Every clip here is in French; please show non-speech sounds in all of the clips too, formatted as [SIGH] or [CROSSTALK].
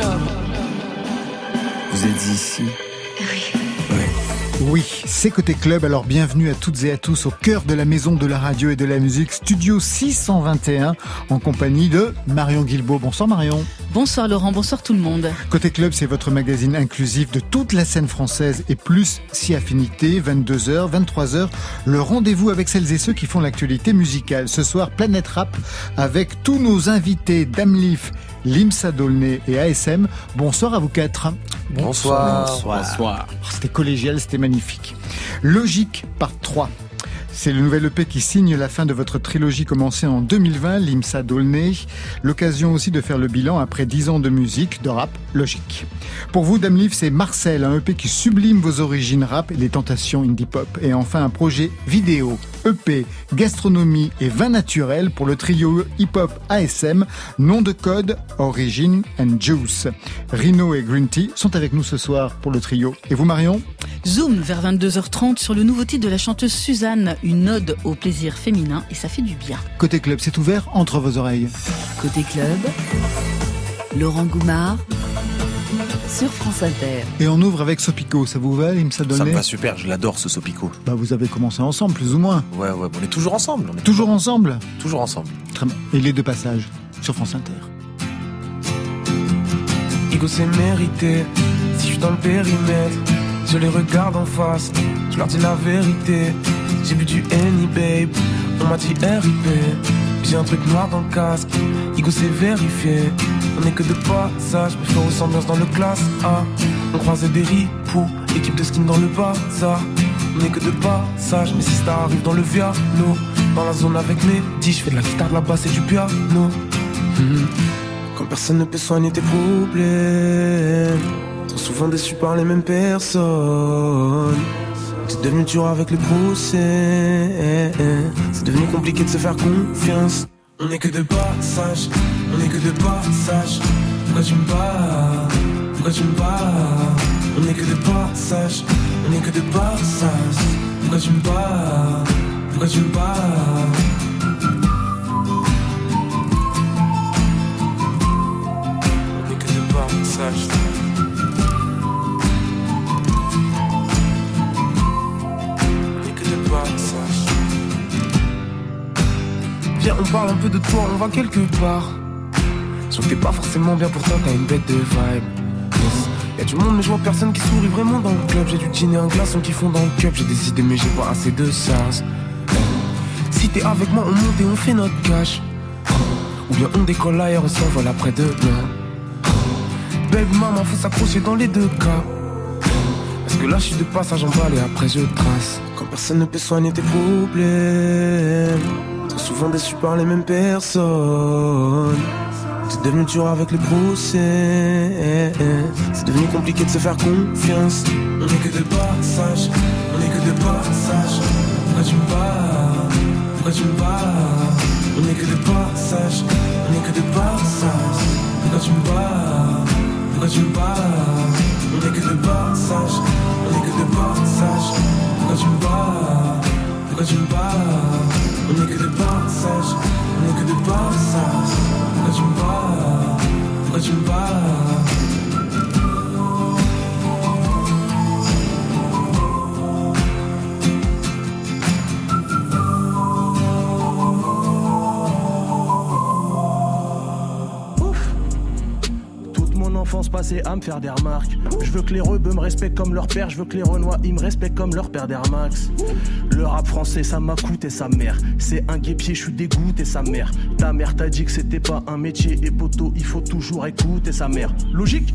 club. Vous êtes ici Oui, c'est Côté Club, alors bienvenue à toutes et à tous au cœur de la maison de la radio et de la musique, Studio 621, en compagnie de Marion Guilbault. Bonsoir Marion. Bonsoir Laurent, bonsoir tout le monde. Côté Club, c'est votre magazine inclusif de toute la scène française et plus si affinité, 22h, 23h, le rendez-vous avec celles et ceux qui font l'actualité musicale. Ce soir, Planète Rap avec tous nos invités Damlif, Limsa Dolné et ASM. Bonsoir à vous quatre. Bonsoir. Bonsoir. Oh, C'était collégial, c'était magnifique. Logique par 3. C'est le nouvel EP qui signe la fin de votre trilogie commencée en 2020, Limsa Dolné. L'occasion aussi de faire le bilan après 10 ans de musique, de rap, logique. Pour vous, Dame Liv, c'est Marcel, un EP qui sublime vos origines rap et les tentations indie pop. Et enfin, un projet vidéo, EP, gastronomie et vin naturel pour le trio hip-hop ASM, nom de code Origin and Juice. Rino et Green Tea sont avec nous ce soir pour le trio. Et vous, Marion? Zoom vers 22h30 sur le nouveau titre de la chanteuse Suzanne, une ode au plaisir féminin et ça fait du bien. Côté club, c'est ouvert entre vos oreilles. Côté club, Laurent Goumard sur France Inter. Et on ouvre avec Sopico, ça vous va, Limsa Ça me va super, je l'adore ce Sopico. Bah vous avez commencé ensemble, plus ou moins. Ouais, ouais, on est toujours ensemble. On est Toujours ensemble Toujours ensemble. Très bien. Et les deux passages sur France Inter. Ego c'est mérité, si je suis dans le périmètre, je les regarde en face, je leur dis la vérité. J'ai bu du Henny babe, on m'a dit RIP, j'ai un truc noir dans le casque, Ego c'est vérifié, on est que de passage, mais faut ressemblance dans le classe A. On croisait des ripoux, équipe de skin dans le bazar. On est que de passage, mais si ça arrive dans le Viano, dans la zone avec mes 10, je fais de la guitare, de la basse et du piano. Mhm. Quand personne ne peut soigner tes problèmes Trop souvent déçu par les mêmes personnes C'est devenu dur avec le procès. C'est devenu compliqué de se faire confiance. On n'est que de passage. On n'est que de passage. Pourquoi tu me bats? Pourquoi tu me On n'est que de passage. On n'est que de passage. Pourquoi tu me bats? Pourquoi tu me On n'est que de passage. Viens, on parle un peu de toi, on va quelque part. Sauf que t'es pas forcément bien, pourtant t'as une bête de vibe. Y'a du monde, mais je vois personne qui sourit vraiment dans le club. J'ai du dîner un glaçon qui fond dans le cup. J'ai des idées, mais j'ai pas assez de sens. Si t'es avec moi, on monte et on fait notre cash. Ou bien on décolle ailleurs, on s'envole après demain. Babe, maman, faut s'accrocher dans les deux cas. Parce que là, je suis de passage en balle et après je trace. Personne ne peut soigner tes problèmes. Trop souvent déçu par les mêmes personnes. C'est devenu dur avec le procès. C'est devenu compliqué de se faire confiance. On est que de passage. On est que de passage. Pourquoi tu me bats Pourquoi tu me bats On est que de passage. On est que de passage. Pourquoi tu me bats Pourquoi tu me bats On est que de passage. On est que de passage. Pourquoi tu me bats Pourquoi tu me bats On est que de passage. On est que de passage. Pourquoi tu me bats Pourquoi tu me bats à me faire des remarques. Je veux que les rebeux me respectent comme leur père, je veux que les renois ils me respectent comme leur père d'Air Max. Le rap français ça m'a coûté sa mère. C'est un guépier, je suis dégoûté sa mère. Ta mère t'a dit que c'était pas un métier et poteau, il faut toujours écouter sa mère. Logique?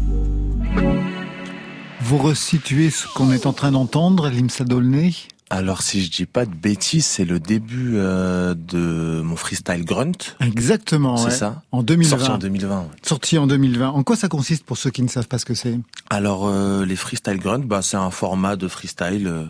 Vous resituez ce qu'on est en train d'entendre, Limsa Dolné? Alors, si je dis pas de bêtises, c'est le début euh, de mon freestyle grunt. Exactement, C'est ouais. ça En 2020. Sorti en 2020. ouais. Sorti en 2020. En quoi ça consiste pour ceux qui ne savent pas ce que c'est? Alors, euh, les freestyle grunt, bah, c'est un format de freestyle euh,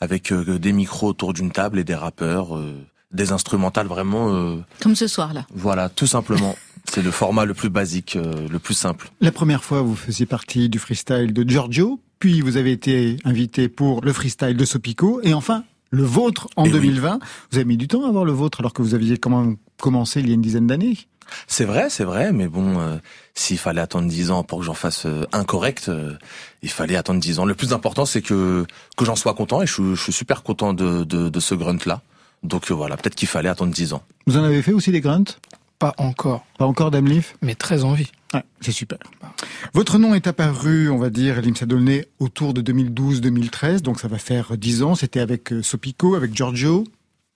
avec euh, des micros autour d'une table et des rappeurs, euh, des instrumentales vraiment, euh, Comme ce soir là. voilà, tout simplement. [LAUGHS] c'est le format le plus basique, euh, le plus simple. La première fois, vous faisiez partie du freestyle de Giorgio, puis vous avez été invité pour le freestyle de Sopico, et enfin, le vôtre en Eh oui. 2020. Vous avez mis du temps à avoir le vôtre alors que vous aviez quand même commencé il y a une dizaine d'années. C'est vrai, c'est vrai, mais bon, euh, s'il fallait attendre dix ans pour que j'en fasse euh, un correct, euh, il fallait attendre dix ans. Le plus important, c'est que que j'en sois content, et je, suis- je suis super content de, de, de ce grunt-là. Donc euh, voilà, peut-être qu'il fallait attendre dix ans. Vous en avez fait aussi des grunts? Pas encore, Pas encore d'Amlif? Mais très envie. Ouais, c'est super. Votre nom est apparu, on va dire, Limsa Dolné, autour de 2012-2013, donc ça va faire 10 ans. C'était avec euh, Sopico, avec Giorgio.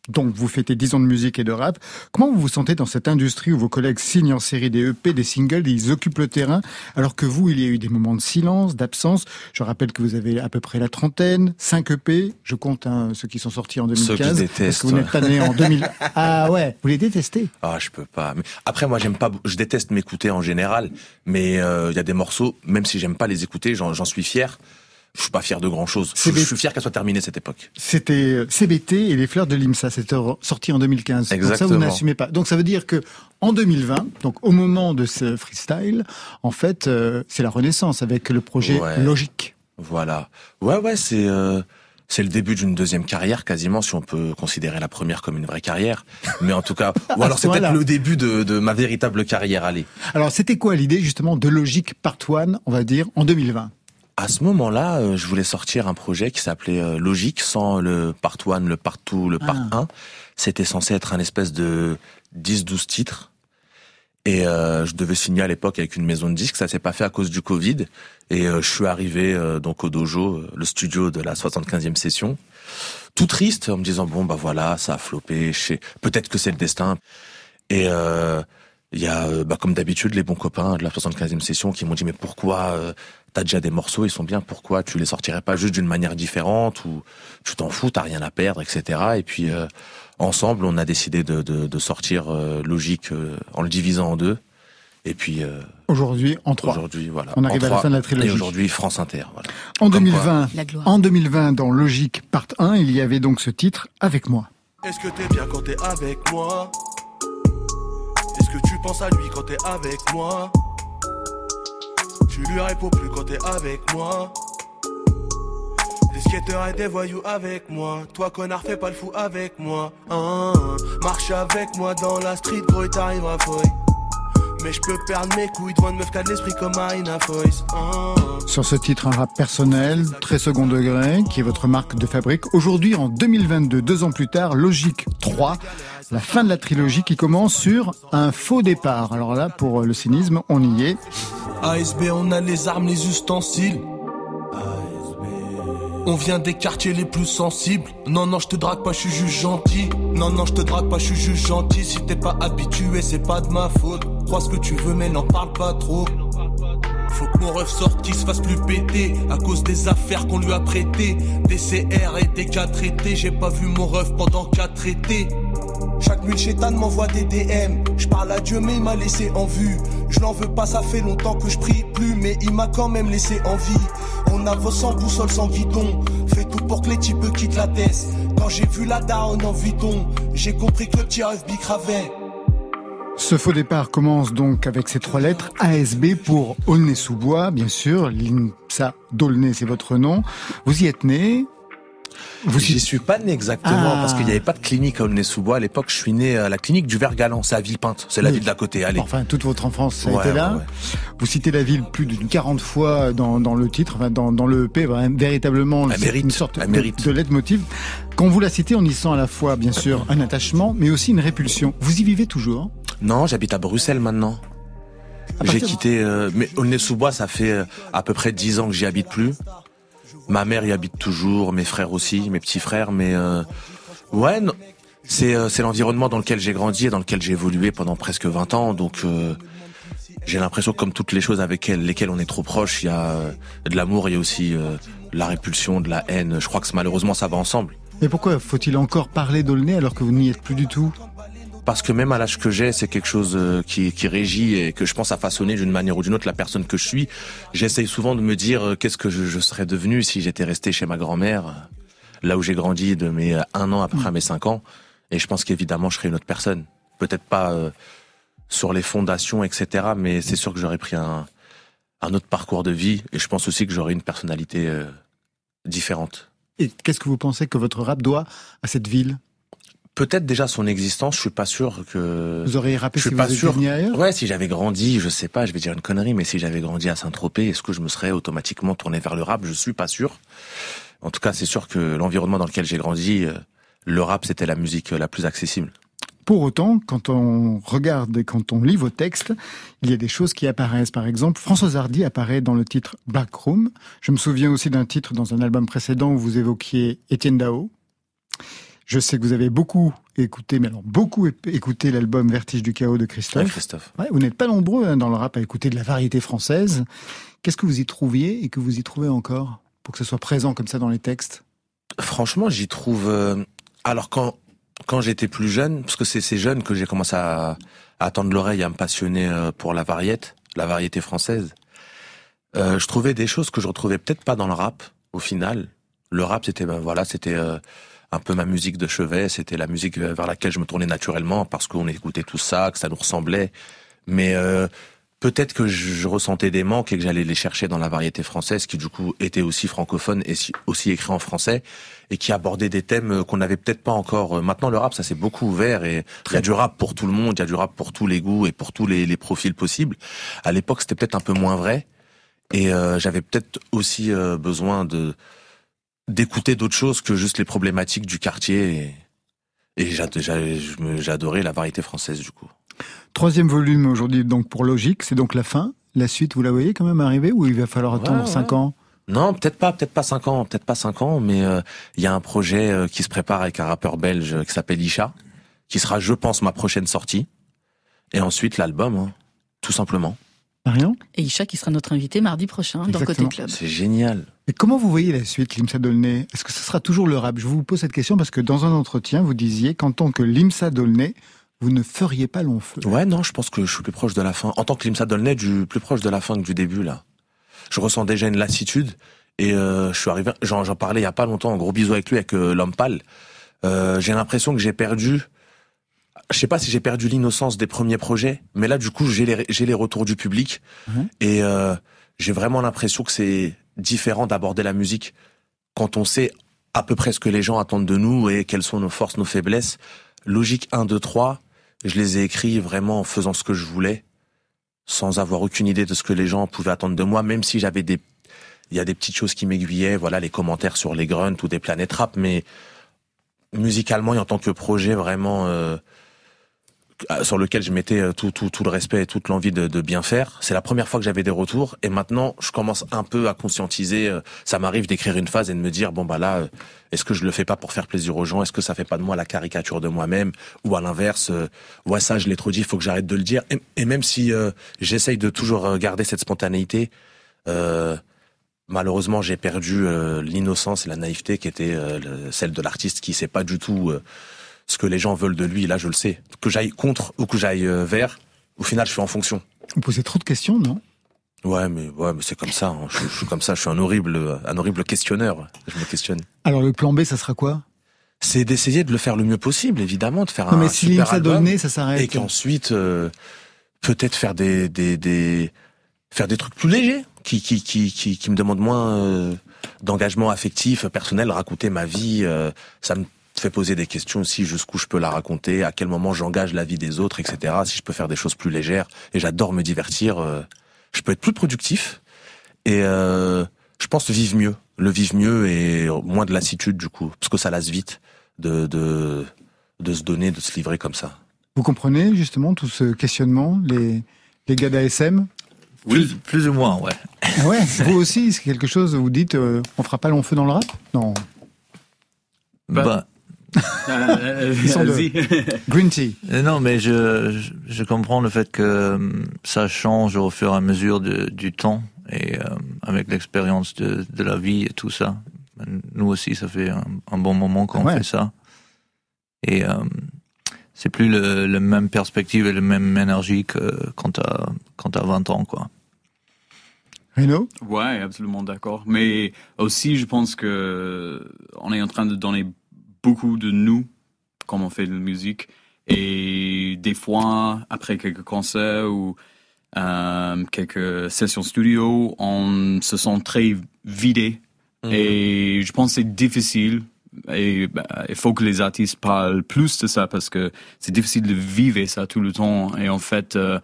Donc vous fêtez 10 ans de musique et de rap. Comment vous vous sentez dans cette industrie où vos collègues signent en série des EP, des singles, et ils occupent le terrain, alors que vous, il y a eu des moments de silence, d'absence? Je rappelle que vous avez à peu près la trentaine, 5 EP. Je compte hein, ceux qui sont sortis en Ceux que 2015. je Parce que vous n'êtes pas né en 2000. [LAUGHS] Ah ouais, vous les détestez Ah, je peux pas. Après, moi, j'aime pas. Je déteste m'écouter en général, mais euh, il y a des morceaux, même si j'aime pas les écouter, j'en suis fier. Je suis pas fier de grand chose. Je, suis fier qu'elle soit terminée cette époque. C'était euh, CBT et les fleurs de l'IMSA. C'était sorti en 2015. Donc ça, vous Exactement. n'assumez pas. Donc ça veut dire que en 2020, donc au moment de ce freestyle, en fait, euh, c'est la renaissance avec le projet Ouais. Logique. Voilà. Ouais, ouais, c'est euh, c'est le début d'une deuxième carrière quasiment, si on peut considérer la première comme une vraie carrière. Mais en tout cas, [LAUGHS] ou alors ce c'est peut-être le début de, de ma véritable carrière. Allez. Alors c'était quoi l'idée justement de Logique Part 1, on va dire, en 2020 À ce moment-là, euh, je voulais sortir un projet qui s'appelait euh, Logique, sans le part 1, le part 2, le part Ah. 1. C'était censé être un espèce de 10-12 titres. Et euh, je devais signer à l'époque avec une maison de disques, ça s'est pas fait à cause du Covid. Et euh, je suis arrivé euh, donc au dojo, le studio de la 75e session, tout triste en me disant bon bah voilà, ça a floppé, je sais, peut-être que c'est le destin. Et il y a bah, comme d'habitude les bons copains de la 75e session qui m'ont dit mais pourquoi t'as déjà des morceaux, ils sont bien, pourquoi tu les sortirais pas juste d'une manière différente ou tu t'en fous, t'as rien à perdre, etc. Et puis euh, ensemble, on a décidé de, de, de sortir euh, Logique euh, en le divisant en deux. Et puis euh, Aujourd'hui, en 3. aujourd'hui, voilà. On arrive en à la trois. fin de la trilogie. Et aujourd'hui, France Inter. Voilà. En Comme 2020, La gloire. en 2020, dans Logique Part 1, il y avait donc ce titre Avec moi. Est-ce que t'es bien quand t'es avec moi? Est-ce que tu penses à lui quand t'es avec moi? Tu lui réponds plus quand t'es avec moi. Des skateurs et des voyous avec moi. Toi connard fais pas le fou avec moi. Hein, Marche avec moi dans la street gros et t'arriveras foy Mais je peux perdre mes couilles devant une meuf qui a de l'esprit comme Marina Foyce Hein. Sur ce titre, un rap personnel, très second degré, qui est votre marque de fabrique. Aujourd'hui, en 2022, deux ans plus tard, Logique 3, la fin de la trilogie qui commence sur un faux départ. Alors là, pour le cynisme, on y est. ASB, on a les armes, les ustensiles. On vient des quartiers les plus sensibles. Non, non, je te drague pas, je suis juste gentil. Non, non, je te drague pas, je suis juste gentil. Si t'es pas habitué, c'est pas de ma faute. Crois ce que tu veux, mais n'en parle pas trop. Faut que mon ref sorte, qu'il se fasse plus péter. À cause des affaires qu'on lui a prêtées. Des CR et des cas traités. J'ai pas vu mon ref pendant quatre étés. Chaque nuit, le chétan m'envoie des DM. Je parle à Dieu, mais il m'a laissé en vue. Je n'en veux pas, ça fait longtemps que je prie plus, mais il m'a quand même laissé en vie. On avance sans boussole, sans guidon. Fais tout pour que les types quittent la tête. Quand j'ai vu la daronne en Vuitton, j'ai compris que le petit rêve bicravait. Ce faux départ commence donc avec ces trois lettres ASB pour Aulnay-sous-Bois, bien sûr. L'INSA d'Aulnay, c'est votre nom. Vous y êtes né. Vous J'y y suis pas né exactement Ah. parce qu'il n'y avait pas de clinique à Aulnay-sous-Bois. À l'époque, je suis né à la clinique du Vergalan, c'est à Villepinte, c'est la Oui. ville d'à côté. Allez. Enfin, toute votre enfance a Ouais, été là. ouais, ouais. Vous citez la ville plus d'une 40 fois dans, dans le titre, enfin, dans, dans le EP, véritablement Elle c'est mérite, une sorte elle de, mérite. de leitmotiv. Quand vous la citez, on y sent à la fois, bien sûr, un attachement, mais aussi une répulsion. Vous y vivez toujours Non, j'habite à Bruxelles maintenant. À J'ai quitté, euh, mais Aulnay-sous-Bois, ça fait euh, à peu près dix ans que j'y habite plus. Ma mère y habite toujours, mes frères aussi, mes petits frères, mais euh, ouais, euh, c'est l'environnement dans lequel j'ai grandi et dans lequel j'ai évolué pendant presque 20 ans, donc euh, j'ai l'impression comme toutes les choses avec elles- lesquelles on est trop proche, il y a euh, de l'amour, il y a aussi euh, la répulsion, de la haine. Je crois que malheureusement ça va ensemble. Mais pourquoi faut-il encore parler d'Aulnay alors que vous n'y êtes plus du tout? Parce que même à l'âge que j'ai, c'est quelque chose euh, qui, qui régit et que je pense à façonner d'une manière ou d'une autre la personne que je suis. J'essaye souvent de me dire euh, qu'est-ce que je, je serais devenu si j'étais resté chez ma grand-mère, euh, là où j'ai grandi de mes un an après à mes cinq ans. Et je pense qu'évidemment, je serais une autre personne. Peut-être pas euh, sur les fondations, etc. Mais c'est sûr que j'aurais pris un, un autre parcours de vie. Et je pense aussi que j'aurais une personnalité euh, différente. Et qu'est-ce que vous pensez que votre rap doit à cette ville? Peut-être déjà son existence, je suis pas sûr que. Vous auriez rappelé je suis si pas vous sûr. ailleurs? Ouais, si j'avais grandi, je sais pas, je vais dire une connerie, mais si j'avais grandi à Saint-Tropez, est-ce que je me serais automatiquement tourné vers le rap? Je suis pas sûr. En tout cas, c'est sûr que l'environnement dans lequel j'ai grandi, euh, le rap, c'était la musique euh, la plus accessible. Pour autant, quand on regarde et quand on lit vos textes, il y a des choses qui apparaissent. Par exemple, Françoise Hardy apparaît dans le titre Black Room. Je me souviens aussi d'un titre dans un album précédent où vous évoquiez Étienne Dao. Je sais que vous avez beaucoup écouté, mais alors beaucoup écouté l'album Vertige du chaos de Christophe. Christophe. Ouais, vous n'êtes pas nombreux hein, dans le rap à écouter de la variété française. Qu'est-ce que vous y trouviez et que vous y trouvez encore pour que ce soit présent comme ça dans les textes? Franchement, j'y trouve. euh, Alors quand quand j'étais plus jeune, parce que c'est ces jeunes que j'ai commencé à, à tendre l'oreille, à me passionner euh, pour la variété, la variété française. euh, je trouvais des choses que je retrouvais peut-être pas dans le rap. Au final, le rap, c'était ben voilà, c'était euh, un peu ma musique de chevet. C'était la musique vers laquelle je me tournais naturellement parce qu'on écoutait tout ça, que ça nous ressemblait. Mais euh, peut-être que je, ressentais des manques et que j'allais les chercher dans la variété française, qui du coup était aussi francophone et si- aussi écrit en français et qui abordait des thèmes qu'on n'avait peut-être pas encore. Maintenant, le rap, ça s'est beaucoup ouvert et il y a du rap pour tout le monde, il y a du rap pour tous les goûts et pour tous les, les profils possibles. À l'époque, c'était peut-être un peu moins vrai et euh, j'avais peut-être aussi euh, besoin de d'écouter d'autres choses que juste les problématiques du quartier et, et j'adorais la variété française du coup. Troisième volume aujourd'hui donc pour Logique, c'est donc la fin. La suite, vous la voyez quand même arriver ou il va falloir Ouais, attendre ouais. cinq ans? Non, peut-être pas, peut-être pas cinq ans, peut-être pas cinq ans, mais euh, il y a un projet euh, qui se prépare avec un rappeur belge euh, qui s'appelle Isha, qui sera, je pense, ma prochaine sortie. Et ensuite l'album, hein, tout simplement. Marion Et Isha qui sera notre invité mardi prochain dans Côté Exactement. Club. C'est génial. Et comment vous voyez la suite, Limsa Dolnay Est-ce que ce sera toujours le rap? Je vous pose cette question parce que dans un entretien, vous disiez qu'en tant que Limsa Dolnay, vous ne feriez pas long feu. Ouais, non, je pense que je suis plus proche de la fin. En tant que Limsa Dolnay, du plus proche de la fin que du début là. Je ressens déjà une lassitude et euh, je suis arrivé. J'en j'en parlais il y a pas longtemps. Un gros bisou avec lui, avec euh, l'homme pâle. Euh, j'ai l'impression que j'ai perdu. Je sais pas si j'ai perdu l'innocence des premiers projets, mais là du coup j'ai les j'ai les retours du public Mhm. et euh, j'ai vraiment l'impression que c'est différent d'aborder la musique quand on sait à peu près ce que les gens attendent de nous et quelles sont nos forces, nos faiblesses. Logique 1, 2, 3, je les ai écrits vraiment en faisant ce que je voulais, sans avoir aucune idée de ce que les gens pouvaient attendre de moi, même si j'avais des, il y a des petites choses qui m'aiguillaient, voilà, les commentaires sur les grunts ou des planètes rap, mais musicalement et en tant que projet vraiment euh, sur lequel je mettais euh, tout, tout, tout le respect et toute l'envie de, de bien faire. C'est la première fois que j'avais des retours et maintenant je commence un peu à conscientiser. euh, Ça m'arrive d'écrire une phase et de me dire bon bah là, euh, est-ce que je le fais pas pour faire plaisir aux gens? Est-ce que ça fait pas de moi la caricature de moi-même? Ou à l'inverse, euh, ouais ça je l'ai trop dit, faut que j'arrête de le dire. Et, même si euh, j'essaye de toujours euh, garder cette spontanéité. Euh, Malheureusement, j'ai perdu euh, l'innocence et la naïveté qui était euh, le- celle de l'artiste qui sait pas du tout euh, ce que les gens veulent de lui. Là, je le sais. Que j'aille contre ou que j'aille euh, vers, au final, je fais en fonction. Vous posez trop de questions, non? Ouais, mais ouais, mais c'est comme ça. hein. Je, je suis comme ça. Je suis un horrible, un horrible questionneur. Je me questionne. Alors le plan B, ça sera quoi? C'est d'essayer de le faire le mieux possible, évidemment, de faire Non un mais si super album, Dolnay, ça et s'arrête. qu'ensuite euh, peut-être faire des, des des faire des trucs plus légers qui qui qui qui, qui me demandent moins euh, d'engagement affectif personnel raconter ma vie euh, ça me fait poser des questions aussi jusqu'où je peux la raconter à quel moment j'engage la vie des autres etc si je peux faire des choses plus légères. Et j'adore me divertir euh, je peux être plus productif et euh, je pense vivre mieux le vivre mieux et moins de lassitude du coup parce que ça lasse vite de de de se donner de se livrer comme ça. Vous comprenez justement tout ce questionnement, les, les gars d'ASM Plus, plus ou moins, ouais. Ah ouais, vous aussi, c'est quelque chose où vous dites euh, on fera pas long feu dans le rap? Non. Bah, [LAUGHS] Ils sont deux. allez-y. [LAUGHS] Green Tea. euh, non, mais je, je, je comprends le fait que hum, ça change au fur et à mesure de, du temps et euh, avec l'expérience de, de la vie et tout ça. Nous aussi, ça fait un, un bon moment qu'on Ouais. fait ça. Et euh, c'est plus le, le même perspective et le même énergie que quand t'as quand t'as 20 ans, quoi. Renaud Ouais, absolument d'accord. Mais aussi, je pense que on est en train de donner beaucoup de nous, comme on fait de la musique. Et des fois, après quelques concerts ou euh, quelques sessions studio, on se sent très vidé. Et je pense que c'est difficile et bah, il faut que les artistes parlent plus de ça parce que c'est difficile de vivre ça tout le temps. Et en fait, euh,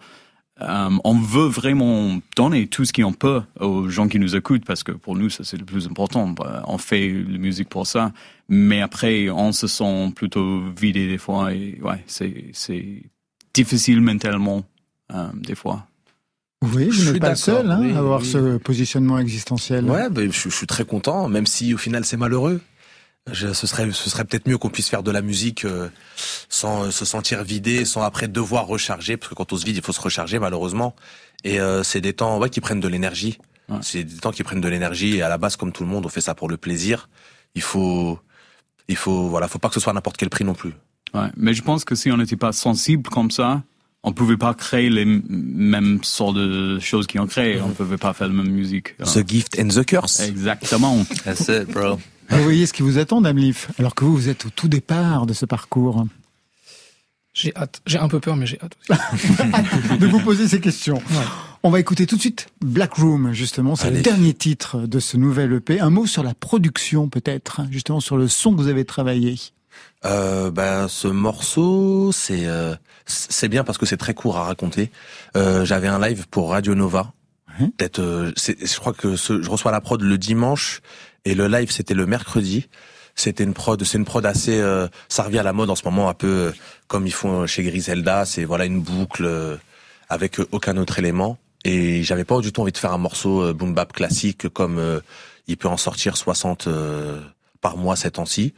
euh, on veut vraiment donner tout ce qu'on peut aux gens qui nous écoutent parce que pour nous, ça c'est le plus important. Bah, on fait la musique pour ça. Mais après, on se sent plutôt vidé des fois. Et ouais, c'est, c'est difficile mentalement euh, des fois. Oui, Je vous suis pas le seul hein, oui, à avoir oui. ce positionnement existentiel. Ouais, ben, je, je suis très content, même si au final c'est malheureux. Je, ce serait, ce serait peut-être mieux qu'on puisse faire de la musique euh, sans euh, se sentir vidé, sans après devoir recharger, parce que quand on se vide, il faut se recharger malheureusement. Et euh, c'est des temps ouais, qui prennent de l'énergie. Ouais. C'est des temps qui prennent de l'énergie. Et à la base, comme tout le monde, on fait ça pour le plaisir. Il faut, il faut, voilà, faut pas que ce soit à n'importe quel prix non plus. Ouais. Mais je pense que si on n'était pas sensible comme ça, on pouvait pas créer les mêmes sortes de choses qu'ils ont créées. On pouvait pas faire la même musique. The gift and the curse. Exactement. That's it, bro. Vous voyez ce qui vous attend, Dame Leaf, alors que vous, vous êtes au tout départ de ce parcours. J'ai hâte. J'ai un peu peur, mais j'ai hâte aussi. [LAUGHS] de vous poser ces questions. On va écouter tout de suite Black Room, justement. C'est le dernier titre de ce nouvel EP. Un mot sur la production, peut-être, hein, justement sur le son que vous avez travaillé. Euh, ben, ce morceau, c'est euh, c'est bien parce que c'est très court à raconter. Euh, J'avais un live pour Radio Nova. Mhm. Peut-être, euh, je crois que ce, je reçois la prod le dimanche et le live c'était le mercredi. C'était une prod, c'est une prod assez, euh, ça revient à la mode en ce moment, un peu euh, comme ils font chez Griselda. C'est voilà une boucle euh, avec euh, aucun autre élément. Et j'avais pas du tout envie de faire un morceau boom bap classique comme il peut en sortir 60 euh, par mois ces temps-ci.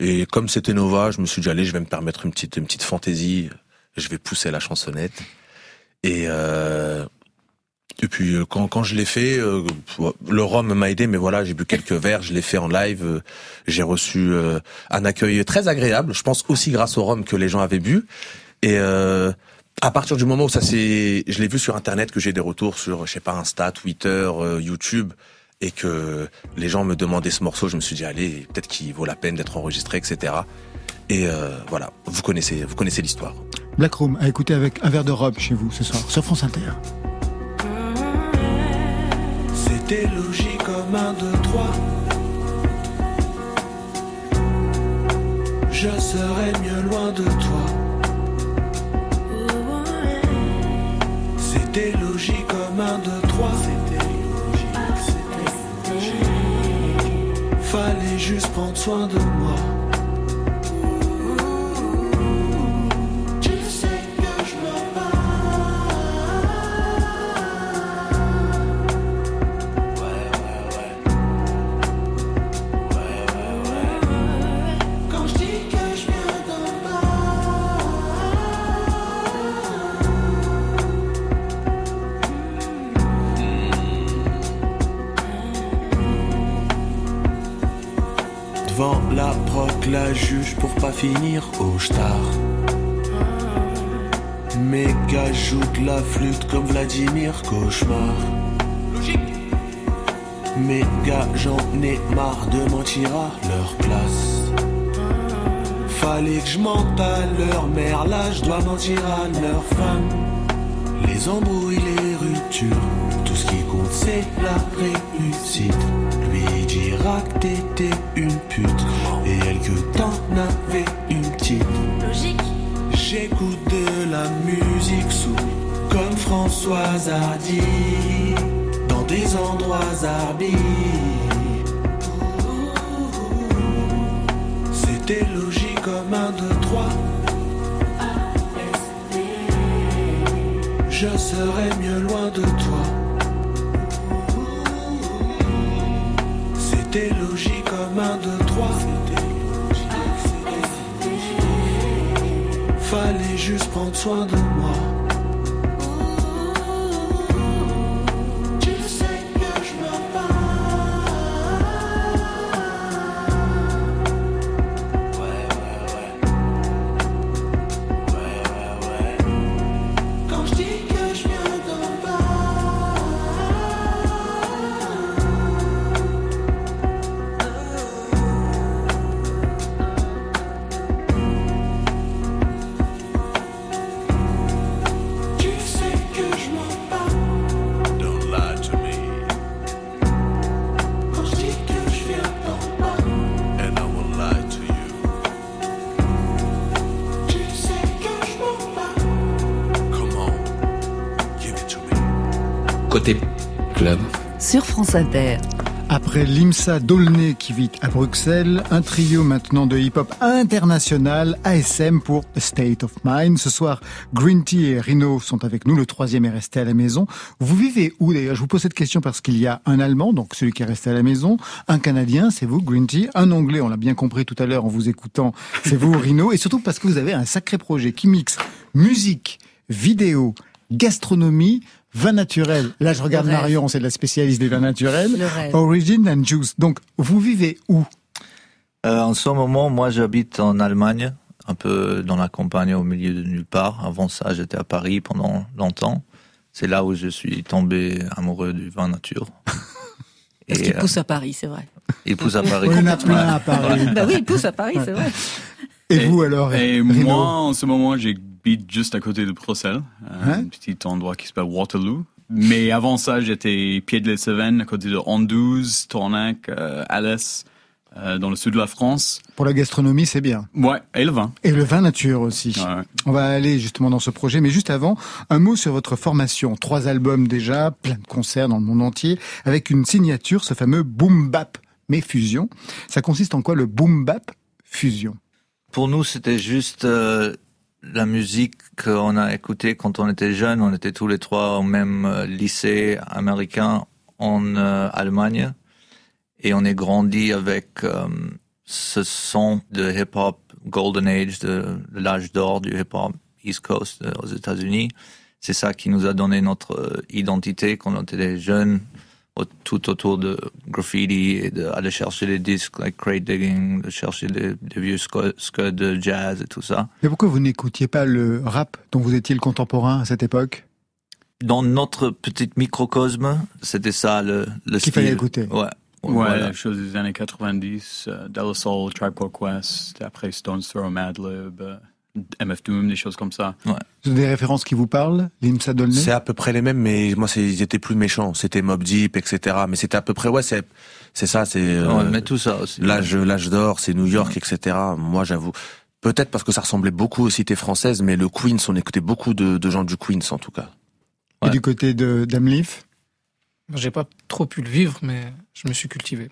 Et comme c'était Nova, je me suis dit allez, je vais me permettre une petite une petite fantaisie. Je vais pousser la chansonnette. Et et puis euh, quand je l'ai fait, euh, le rhum m'a aidé, mais voilà, j'ai bu quelques verres, je l'ai fait en live. euh, J'ai reçu un accueil très agréable. Je pense aussi grâce au rhum que les gens avaient bu. Et à partir du moment où ça s'est, je l'ai vu sur internet que j'ai des retours sur, je sais pas, Insta, Twitter, YouTube, et que les gens me demandaient ce morceau, je me suis dit allez, peut-être qu'il vaut la peine d'être enregistré, etc. Et voilà, vous connaissez, vous connaissez l'histoire. Black Room, à écouter avec un verre de robe chez vous ce soir, sur France Inter. C'était logique comme un, deux, trois. Je serais mieux loin de toi. C'était logique comme un, deux, trois. C'était logique, c'était logique. Fallait juste prendre soin de moi. La juge pour pas finir au star. Méga joue la flûte comme Vladimir Cauchemar. Méga, j'en ai marre de mentir à leur place. Fallait que je mente à leur mère, là je dois mentir à leur femme. Les embrouilles, les ruptures, tout ce qui compte c'est la réussite. Lui dira que t'étais une pute, que t'en avais une petite. J'écoute de la musique sous, comme Françoise Hardy, dans des endroits arbis. C'était logique comme un, deux, trois. Je serais mieux loin de toi. C'était logique comme un, deux, trois. Fallait juste prendre soin de moi. France Inter. Après Limsa Dolné qui vit à Bruxelles, un trio maintenant de hip-hop international, ASM pour A State of Mind. Ce soir, Green Tea et Rino sont avec nous, le troisième est resté à la maison. Vous vivez où d'ailleurs? Je vous pose cette question parce qu'il y a un Allemand, donc celui qui est resté à la maison, un Canadien, c'est vous, Green Tea, un Anglais, on l'a bien compris tout à l'heure en vous écoutant, c'est vous, [LAUGHS] Rino, et surtout parce que vous avez un sacré projet qui mixe musique, vidéo, gastronomie, vin naturel. Là, je regarde Marion, c'est la spécialiste des vins naturels. Origin and Juice. Donc, vous vivez où? Euh, En ce moment, moi, j'habite en Allemagne, un peu dans la campagne, au milieu de nulle part. Avant ça, j'étais à Paris pendant longtemps. C'est là où je suis tombé amoureux du vin nature. [LAUGHS] Parce qu'il pousse à Paris, c'est vrai. Il pousse à Paris. On en a plein à Paris. bah oui, il pousse à Paris, c'est vrai. Et, vous alors Et Rino moi, en ce moment, j'habite juste à côté de Bruxelles, un petit endroit qui s'appelle Waterloo. Mais avant ça, j'étais pied de les Cévennes, à côté de Andouze, Tournac, euh, Alès, euh, dans le sud de la France. Pour la gastronomie, c'est bien. Ouais, et le vin. Et le vin nature aussi. Ouais. On va aller justement dans ce projet, mais juste avant, un mot sur votre formation. Trois albums déjà, plein de concerts dans le monde entier, avec une signature, ce fameux boom bap, mais fusion. Ça consiste en quoi le boom bap fusion? Pour nous, c'était juste euh, la musique qu'on a écoutée quand on était jeune. On était tous les trois au même euh, lycée américain en euh, Allemagne. Et on est grandi avec euh, ce son de hip-hop Golden Age, de, l'âge d'or du hip-hop East Coast aux États-Unis. C'est ça qui nous a donné notre identité quand on était jeunes, tout autour de graffiti et d'aller chercher les disques, like crate digging, de chercher des, des vieux sc- scuds de jazz et tout ça. Mais pourquoi vous n'écoutiez pas le rap dont vous étiez le contemporain à cette époque? Dans notre petit microcosme, c'était ça le, le Qu'il fallait écouter. Ouais. Ouais, Voilà. la chose des années 90, euh, Soul, Tribe Called Quest, après Stone's Throw, Madlib, euh, MF Doom, des choses comme ça. Vous avez des références qui vous parlent Limsa Dolné C'est à peu près les mêmes, mais moi, ils étaient plus méchants. C'était Mob Deep, etc. Mais c'était à peu près, ouais, c'est, c'est ça, c'est, euh, mais tout ça aussi. l'âge, l'âge d'or, c'est New York, etc. Moi, j'avoue. Peut-être parce que ça ressemblait beaucoup aux cités françaises, mais le Queens, on écoutait beaucoup de, de gens du Queens, en tout cas. Et du côté de d'Amlif J'ai pas trop pu le vivre, mais je me suis cultivé.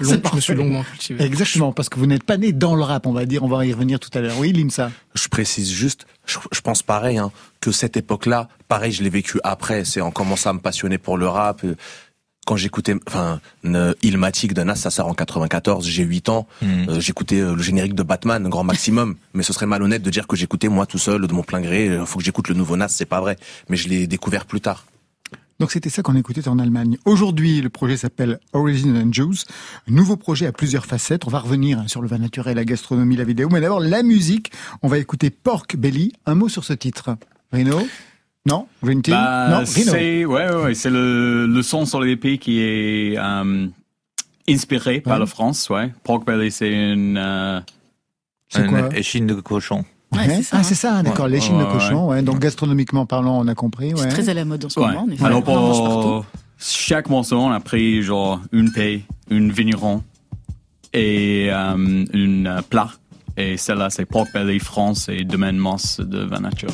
Long- je me suis longuement cultivé. Exactement, parce que vous n'êtes pas né dans le rap, on va dire. On va y revenir tout à l'heure. Oui, Limsa Je précise juste, je, je pense pareil, hein, que cette époque-là, pareil, je l'ai vécu après. C'est en commençant à me passionner pour le rap. euh, Quand j'écoutais, enfin, Ilmatic de Nas, ça sort en 94, j'ai 8 ans. Mhm. Euh, j'écoutais euh, le générique de Batman, grand maximum. [LAUGHS] mais ce serait malhonnête de dire que j'écoutais moi tout seul, de mon plein gré. euh, Faut que j'écoute le nouveau Nas, c'est pas vrai. Mais je l'ai découvert plus tard. Donc c'était ça qu'on écoutait en Allemagne. Aujourd'hui, le projet s'appelle Origin and Juice. Un nouveau projet à plusieurs facettes. On va revenir hein, sur le vin naturel, la gastronomie, la vidéo. Mais d'abord, la musique. On va écouter Pork Belly. Un mot sur ce titre. Rino Non? Green Tea Bah, Non, Rino. c'est ouais, ouais, ouais, c'est le, le son sur l'épée qui est euh, inspiré par la France. Ouais. Pork Belly, c'est une euh, C'est quoi? Une échine de cochon. Ouais, Ouais. c'est ça, ah, hein. c'est ça, d'accord. Ouais, L'échine de ouais, cochon. Ouais. Donc gastronomiquement parlant, on a compris. C'est très à la mode en ce Ouais. moment, en. Alors pour chaque morceau, on a pris genre une paille, une vigneron et euh, une euh, plat. Et celle-là, c'est Pork Belly France et Domaine Moss de Vin Nature.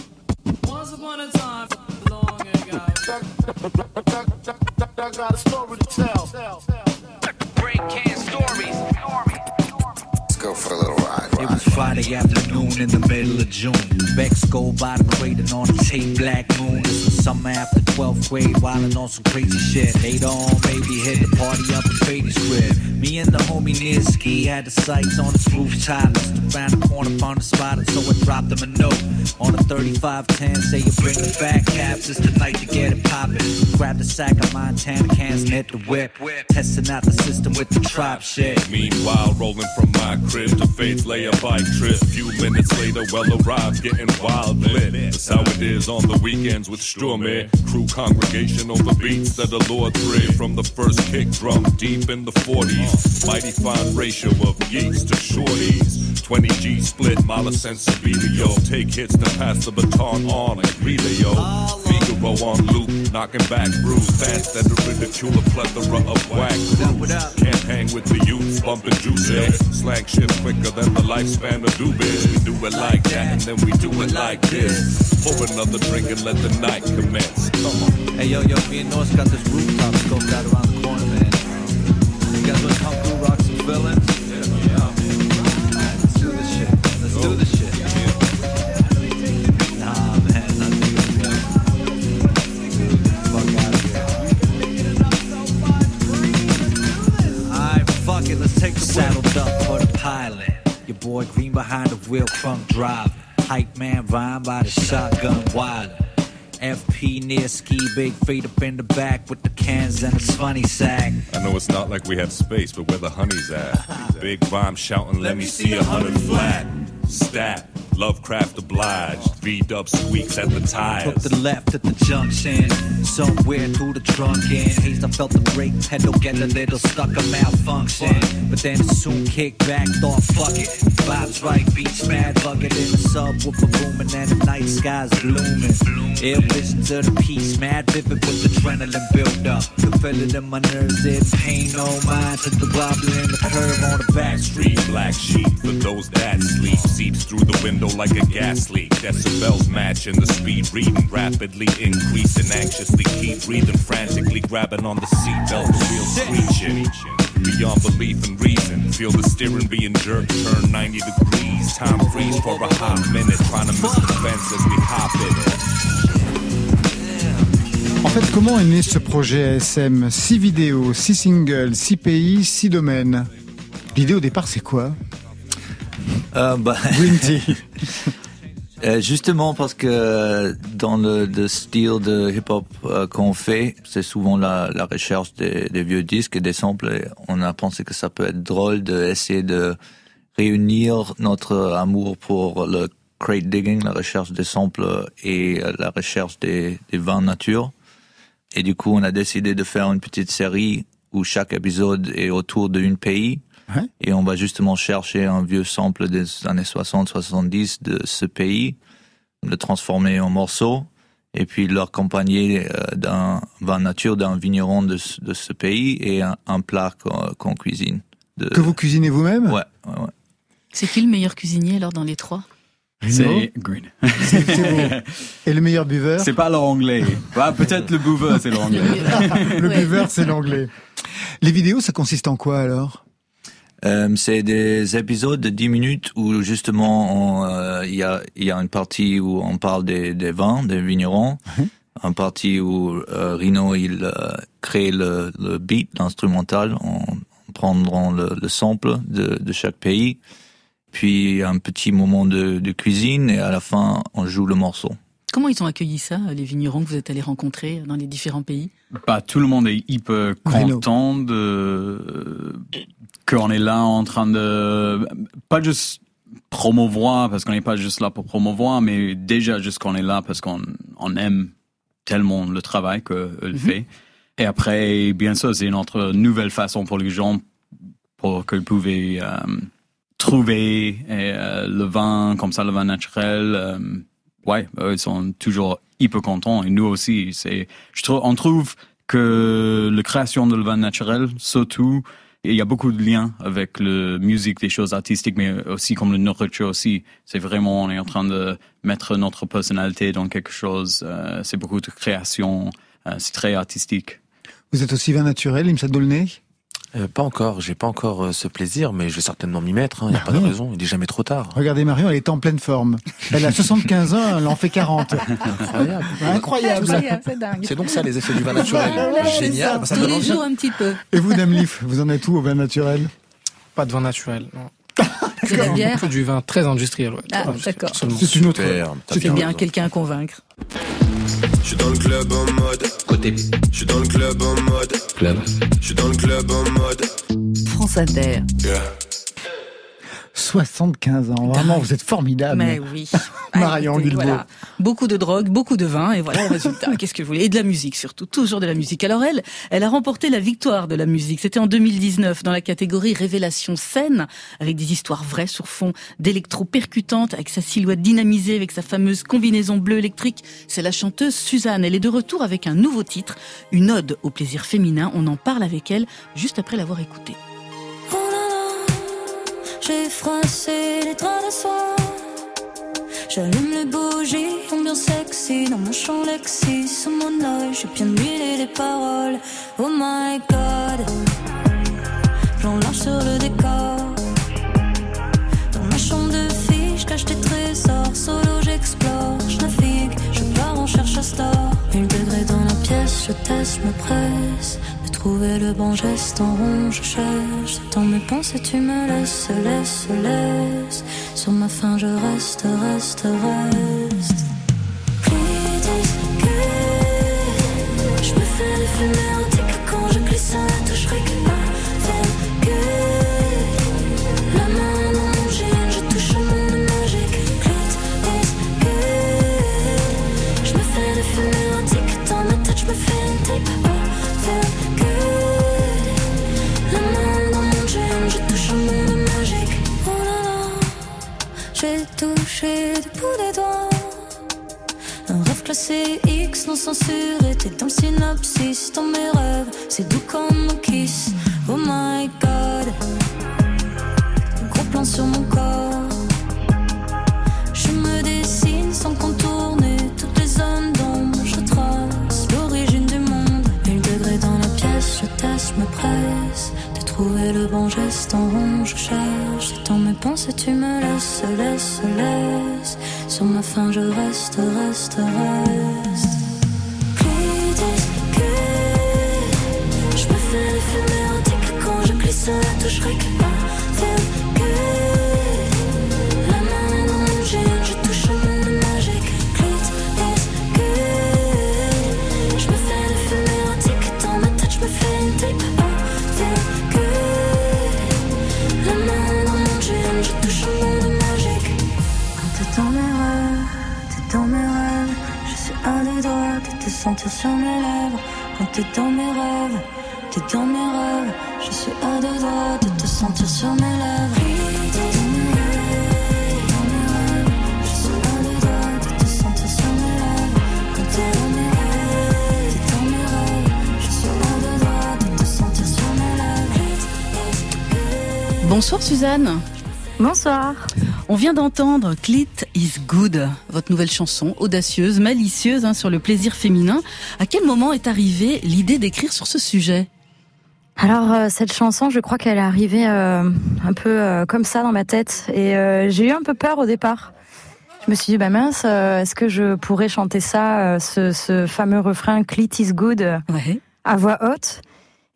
Let's go for a little ride. It was Friday afternoon in the middle of June. Bex go by the crate and on the tape Black Moon. This was summer after 12th grade, wildin' on some crazy shit. Later on, baby, hit the party up in Brady's crib. Me and the homie Niski had the sights on his rooftop. Just around the corner, found a spot, and so I dropped him a note. On a 3510, say you bring the back caps, it's the night to get it poppin'. Grab the sack of Montana cans and hit the whip. Testing out the system with the trap shit. Meanwhile, rolling from my crib to Faith's lay a bike trip. Few minutes later, well arrived, getting wild lit. That's how it is on the weekends with Sturme. Crew congregation over beats that Lord thread from the first kick drum deep in the 40s. Mighty fine ratio of yeets to shorties. 20 G split, Mala Sensibilio. Take hits to pass the baton on like relay, yo. Figo on loop, knocking back bruised fans that ridicule a plethora of whack crews. Can't hang with the youths, bumping juices. Slang shit quicker than the lifespan of doobies. We do it like that and then we do it like this. Pour another drink and let the night commence. Come on. Hey yo yo, me and North got this rooftop scoped out around the corner, man. You guys wanna come pilot. Your boy green behind the wheel, crunk driving. Hype man rhyme by the shotgun wilder. FP near ski, big feet up in the back with the cans and a funny sack. I know it's not like we have space, but where the honey's at. [LAUGHS] Big rhyme shouting, let me see a hundred flat. Stat, Lovecraft obliged. V dub squeaks at the tires. Took the left at the junction, somewhere through the trunk end. Haze, I felt the brake pedal get a little stuck, a malfunction. But then it soon kicked back, thought fuck it. Vibes right, beats mad, bucket in the sub with a booming and the night sky's blooming. Ill visions of the peace, mad vivid with adrenaline build up. Could feel it in my nerves, didn't pay no mind to the wobbling in the curve on the back street. Street black sheep for those that sleep seeps through the window like a gas leak. Decibels matching the speed reading rapidly increasing. Anxiously keep breathing, frantically grabbing on the seatbelt, wheel screeching. Beyond belief and reason, feel the steering being jerked, turn 90 degrees. Time freeze for a hot minute, trying to miss the fence as we hop in it. En fait, comment est né ce projet ASM 6 vidéos, 6 singles, 6 pays, 6 domaines L'idée au départ, c'est quoi? Euh, bah, Green Tea. [LAUGHS] Euh, justement parce que dans le, le style de hip-hop euh, qu'on fait, c'est souvent la, la recherche des, des vieux disques et des samples. Et on a pensé que ça peut être drôle d'essayer de réunir notre amour pour le crate digging, la recherche des samples et la recherche des, des vins nature. Et du coup, on a décidé de faire une petite série où chaque épisode est autour d'un pays. Ouais. Et on va justement chercher un vieux sample des années 60-70 de ce pays, le transformer en morceaux, et puis l'accompagner euh, d'un vin nature d'un vigneron de, ce- de ce pays et un, un plat qu'on cuisine. De... Que vous cuisinez vous-même? Ouais, ouais, ouais. C'est qui le meilleur cuisinier alors dans les trois? C'est Green. Et le meilleur buveur? C'est pas l'anglais. Bah, peut-être le buveur, c'est l'anglais. Le [LAUGHS] buveur, c'est l'anglais. Les vidéos, ça consiste en quoi alors? Euh, c'est des épisodes de 10 minutes où justement on, euh, il y, a, il y a une partie où on parle des, des vins, des vignerons, une partie où euh, Rino il crée le, le beat, l'instrumental, en, en prendront le, le sample de, de chaque pays, puis un petit moment de, de cuisine et à la fin on joue le morceau. Comment ils ont accueilli ça, les vignerons que vous êtes allés rencontrer dans les différents pays? Bah, tout le monde est hyper content de qu'on est là en train de pas juste promouvoir parce qu'on n'est pas juste là pour promouvoir, mais déjà juste qu'on est là parce qu'on on aime tellement le travail que le fait. Et après, bien sûr, c'est une autre nouvelle façon pour les gens pour qu'ils pouvaient euh, trouver euh, le vin comme ça, le vin naturel. euh, ouais, eux, ils sont toujours hyper contents et nous aussi. C'est, on trouve que la création de le vin naturel, surtout, il y a beaucoup de liens avec la musique, des choses artistiques, mais aussi comme la nourriture aussi. C'est vraiment, on est en train de mettre notre personnalité dans quelque chose. euh, c'est beaucoup de création. euh, c'est très artistique. Vous êtes aussi vin naturel, Imsa Dolnay? Euh, pas encore, j'ai pas encore euh, ce plaisir, mais je vais certainement m'y mettre. Il n'y a Bah pas de raison, il est jamais trop tard. Regardez Marion, elle est en pleine forme. Elle a 75 ans, elle en fait 40. Incroyable. Incroyable. c'est dingue. C'est donc ça les effets du vin naturel. Voilà, c'est Génial, ça. bah, ça Tous les jours un petit peu. Et vous, Dame Leaf, vous en êtes où au vin naturel? Pas de vin naturel. Non. C'est la bière. Du vin très industriel. Ouais, Ah, d'accord. C'est une autre. C'est bien quelqu'un à convaincre. Je suis dans le club en mode Côté Je suis dans le club en mode club. Je suis dans le club en mode France Inter. Yeah 75 ans, vraiment, vous êtes formidable. Mais oui. [LAUGHS] Marion Écoutez, Guilbault. voilà. Beaucoup de drogue, beaucoup de vin, et voilà le résultat. Qu'est-ce que vous voulez? Et de la musique surtout, toujours de la musique. Alors elle, elle a remporté la victoire de la musique. C'était en 2019 dans la catégorie Révélation scène, avec des histoires vraies sur fond d'électro percutante, avec sa silhouette dynamisée, avec sa fameuse combinaison bleue électrique. C'est la chanteuse Suzanne. Elle est de retour avec un nouveau titre, une ode au plaisir féminin. On en parle avec elle juste après l'avoir écoutée. J'ai froissé les draps de soie. J'allume les bougies, ambiance sexy dans mon champ Lexi. Sous mon œil, j'ai bien huilé les paroles. Oh my god, plan large sur le décor. Dans ma chambre de fille, je cache des trésors. Solo, j'explore, je navigue, je pars en cherche à star. Mille degrés dans la pièce, je teste, me presse. Trouver le bon geste en rond, je cherche. Dans mes pensées, tu me laisses, laisse, laisse. Sur ma faim, je reste, reste, reste. Que je me fais des du bout des doigts. Un rêve classé X non censuré T'es dans le synopsis, dans mes rêves. C'est doux comme un kiss. Oh my god. Gros plan sur mon corps. Je me dessine sans contourner Toutes les zones d'ombre Je trace l'origine du monde. Mille degrés dans la pièce Je teste, me presse de trouver le bon geste en rond, je. C'est dans mes pensées, tu me laisses, laisse, laisse. Sur ma faim, je reste, reste, reste. Clitis, que je me fais des films érotiques quand je glisse la touche sentir sur mes lèvres. Quand t'es dans mes rêves, t'es dans mes rêves, je suis à deux doigts de te sentir sur mes lèvres. T'es dans mes rêves, dans mes rêves, je suis à deux doigts de te sentir sur mes lèvres. Quand t'es dans mes rêves, t'es dans mes rêves, je suis à deux doigts de te sentir sur mes lèvres. Bonsoir Suzanne. Bonsoir. On vient d'entendre Clit Good, votre nouvelle chanson, audacieuse, malicieuse, hein, sur le plaisir féminin. À quel moment est arrivée l'idée d'écrire sur ce sujet? Alors euh, cette chanson, je crois qu'elle est arrivée euh, un peu euh, comme ça dans ma tête. Et j'ai eu un peu peur au départ. Je me suis dit bah mince, est-ce que je pourrais chanter ça, ce, ce fameux refrain Clit is good à voix haute?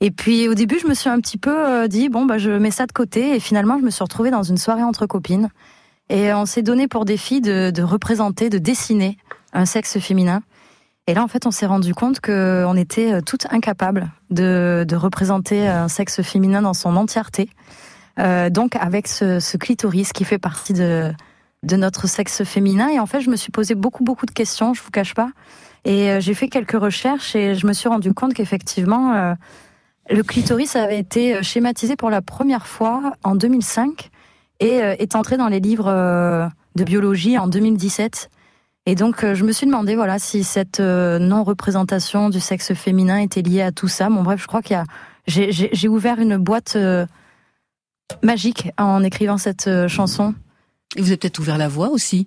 Et puis au début, je me suis un petit peu dit bon bah je mets ça de côté. Et finalement je me suis retrouvée dans une soirée entre copines et on s'est donné pour défi de, de représenter, de dessiner un sexe féminin. Et là, en fait, on s'est rendu compte que on était euh, toutes incapables de, représenter un sexe féminin dans son entièreté. Euh, donc, avec ce, clitoris qui fait partie de, notre sexe féminin. Et en fait, je me suis posé beaucoup, beaucoup de questions, je vous cache pas. Et euh, j'ai fait quelques recherches et je me suis rendu compte qu'effectivement, le clitoris avait été schématisé pour la première fois en 2005 et euh, est entré dans les livres euh, de biologie en 2017. Et donc, euh, je me suis demandé, voilà, si cette non-représentation du sexe féminin était liée à tout ça. Bon, bref, je crois qu'il y a, j'ai- ouvert une boîte magique en écrivant cette chanson. Et vous avez peut-être ouvert la voie aussi.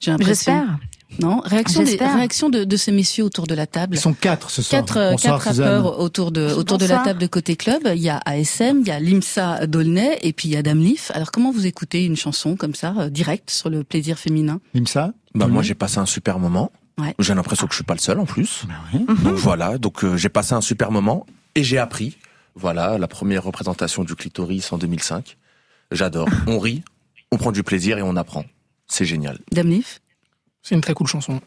J'ai l'impression. J'espère. Non, réaction, des, réaction de, de ces messieurs autour de la table. Ils sont quatre ce soir. Quatre, Bonsoir, quatre Suzanne. rappeurs autour de, autour de la table de Côté Club. Il y a ASM, il y a Limsa Dolnay et puis il y a Damlif. Alors comment vous écoutez une chanson comme ça, euh, direct sur le plaisir féminin? Limsa? Bah, moi, j'ai passé un super moment. Ouais. J'ai l'impression que je suis pas le seul en plus. Bah Donc voilà, donc euh, j'ai passé un super moment et j'ai appris. Voilà, la première représentation du clitoris en 2005. J'adore. On rit, on prend du plaisir et on apprend. C'est génial. Damlif C'est une très cool chanson.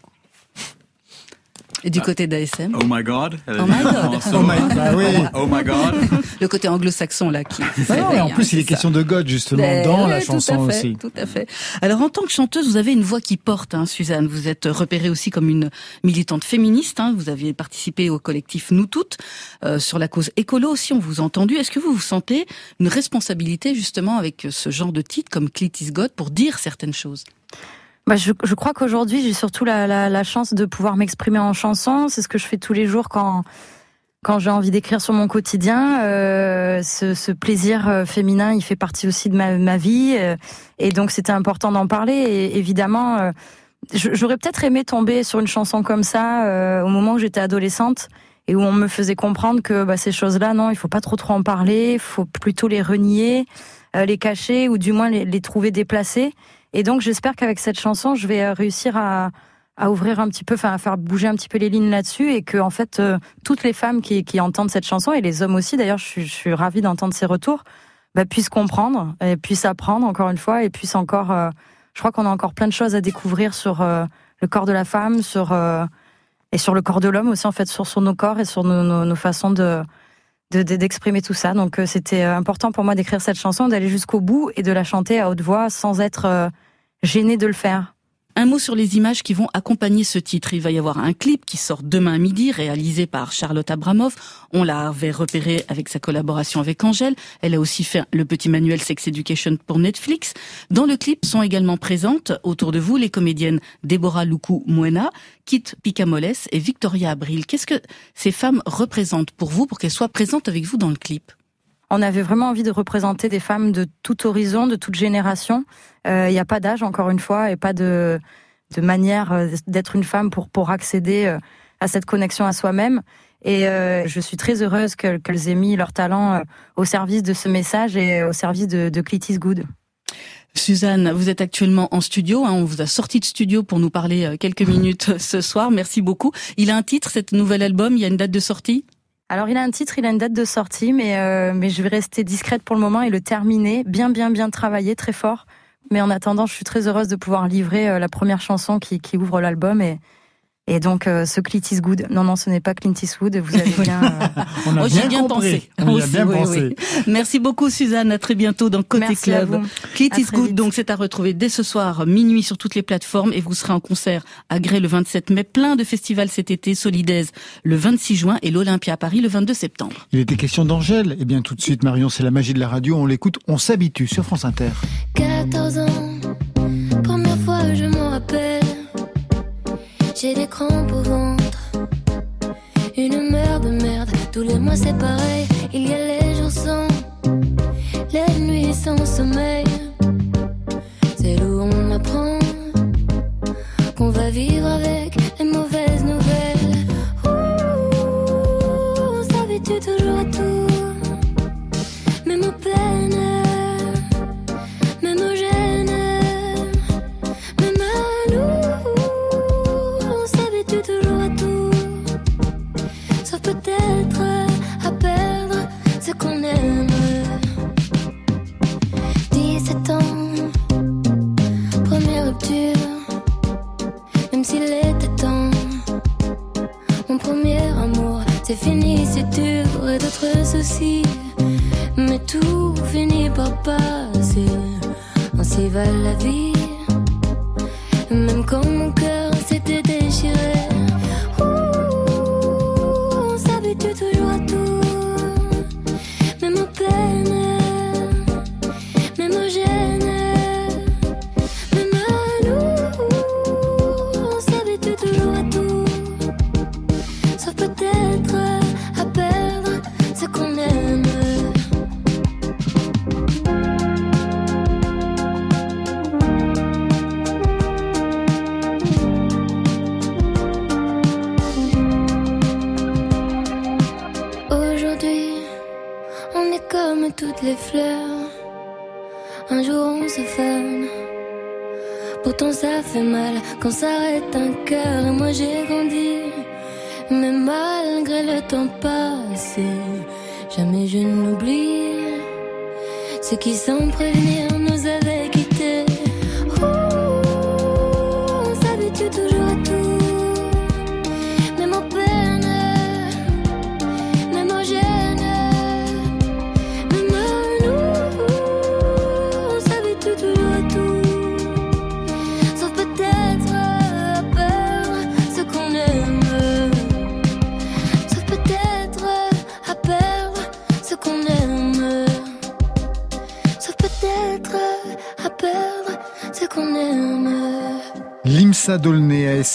Et du côté d'ASM Oh my God. Oh my God. Oh my- bah oui. [LAUGHS] Oh my God. [LAUGHS] Le côté anglo-saxon là qui. Ah non, réveille, en hein, plus, il est question ça. de God, justement, Ben dans oui, la tout chanson à fait, aussi. Tout à fait. Alors, en tant que chanteuse, vous avez une voix qui porte, hein, Suzanne. Vous êtes repérée aussi comme une militante féministe. Hein. Vous aviez participé au collectif Nous Toutes euh, sur la cause écolo aussi. On vous a entendu. Est-ce que vous vous sentez une responsabilité justement avec ce genre de titre comme Clit is God pour dire certaines choses? Bah, je, je crois qu'aujourd'hui, j'ai surtout la, la, la chance de pouvoir m'exprimer en chanson. C'est ce que je fais tous les jours quand quand j'ai envie d'écrire sur mon quotidien. Euh, ce, ce plaisir euh, féminin, il fait partie aussi de ma, ma vie, euh, et donc c'était important d'en parler. Et évidemment, euh, j'aurais peut-être aimé tomber sur une chanson comme ça euh, au moment où j'étais adolescente et où on me faisait comprendre que bah, ces choses-là, non, il faut pas trop trop en parler, il faut plutôt les renier, euh, les cacher ou du moins les, les trouver déplacées. Et donc j'espère qu'avec cette chanson, je vais euh, réussir à, ouvrir un petit peu, enfin à faire bouger un petit peu les lignes là-dessus, et que en fait euh, toutes les femmes qui, entendent cette chanson et les hommes aussi, d'ailleurs, je suis, ravie d'entendre ces retours, bah, puissent comprendre et puissent apprendre encore une fois et puissent encore. euh, je crois qu'on a encore plein de choses à découvrir sur le corps de la femme, sur et sur le corps de l'homme aussi en fait, sur, nos corps et sur nos, façons de de- de- d'exprimer tout ça. Donc c'était important pour moi d'écrire cette chanson, d'aller jusqu'au bout et de la chanter à haute voix sans être gênée de le faire. Un mot sur les images qui vont accompagner ce titre. Il va y avoir un clip qui sort demain à midi, réalisé par Charlotte Abramoff. On l'avait repéré avec sa collaboration avec Angèle. Elle a aussi fait le petit manuel Sex Education pour Netflix. Dans le clip sont également présentes autour de vous les comédiennes Déborah Luku Muena, Kit Picamoles et Victoria Abril. Qu'est-ce que ces femmes représentent pour vous, pour qu'elles soient présentes avec vous dans le clip? On avait vraiment envie de représenter des femmes de tout horizon, de toute génération. Il n'y a pas d'âge, encore une fois, et pas de, manière euh, d'être une femme pour, pour accéder euh, à cette connexion à soi-même. Et euh, je suis très heureuse que- qu'elles aient mis leur talent euh, au service de ce message et au service de, de Good. Suzanne, vous êtes actuellement en studio. hein, on vous a sorti de studio pour nous parler euh, quelques minutes ce soir. Merci beaucoup. Il a un titre, cet nouvel album. Il y a une date de sortie? Alors il a un titre, il a une date de sortie, mais, euh, mais je vais rester discrète pour le moment et le terminer, bien bien bien travaillé, très fort. Mais en attendant, je suis très heureuse de pouvoir livrer euh, la première chanson qui, qui ouvre l'album et, et donc euh, ce Clint Eastwood. Non, non, ce n'est pas Clint Eastwood, vous avez [LAUGHS] bien... euh, On a Oh, bien bien compris. pensé. On a bien oui, pensé. oui. Merci beaucoup Suzanne, à très bientôt dans Côté Merci Club. Good, vite. donc c'est à retrouver dès ce soir, minuit sur toutes les plateformes et vous serez en concert à Grès le 27 mai, plein de festivals cet été, Solidaise le 26 juin et l'Olympia à Paris le 22 septembre. Il était question d'Angèle. Eh bien, tout de suite, Marion, c'est la magie de la radio. On l'écoute, on s'habitue sur France Inter. 14 ans, J'ai des crampes au ventre, une humeur de merde. Tous les mois c'est pareil, il y a les jours sans, les nuits sans sommeil. C'est là où on apprend qu'on va vivre avec c'est fini, c'est dur et d'autres soucis. Mais tout finit par passer, ainsi va la vie.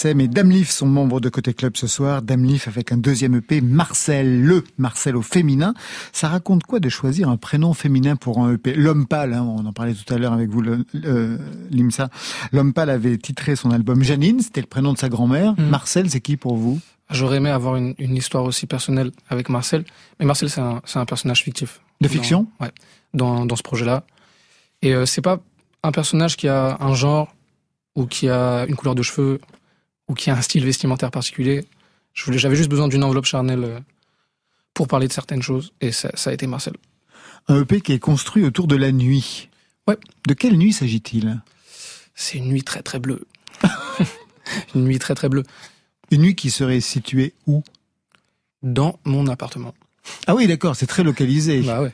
ASM et Damlif sont membres de Côté Club ce soir. Damlif avec un deuxième EP, Marcel, le Marcel au féminin. Ça raconte quoi de choisir un prénom féminin pour un EP L'homme pâle, hein, on en parlait tout à l'heure avec vous, le, euh, Limsa. L'homme pâle avait titré son album Janine, c'était le prénom de sa grand-mère. Mm. Marcel, c'est qui pour vous? J'aurais aimé avoir une, une histoire aussi personnelle avec Marcel. Mais Marcel, c'est un, c'est un personnage fictif. De fiction? Dans, Ouais, dans, dans ce projet-là. Et euh, c'est pas un personnage qui a un genre ou qui a une couleur de cheveux ou qui a un style vestimentaire particulier. J'avais juste besoin d'une enveloppe charnelle euh, pour parler de certaines choses. Et ça, ça a été Marcel. Un EP qui est construit autour de la nuit. Ouais. De quelle nuit s'agit-il? C'est une nuit très très bleue. [LAUGHS] une nuit très très bleue. Une nuit qui serait située où? Dans mon appartement. Ah oui, d'accord, c'est très localisé. Bah ouais.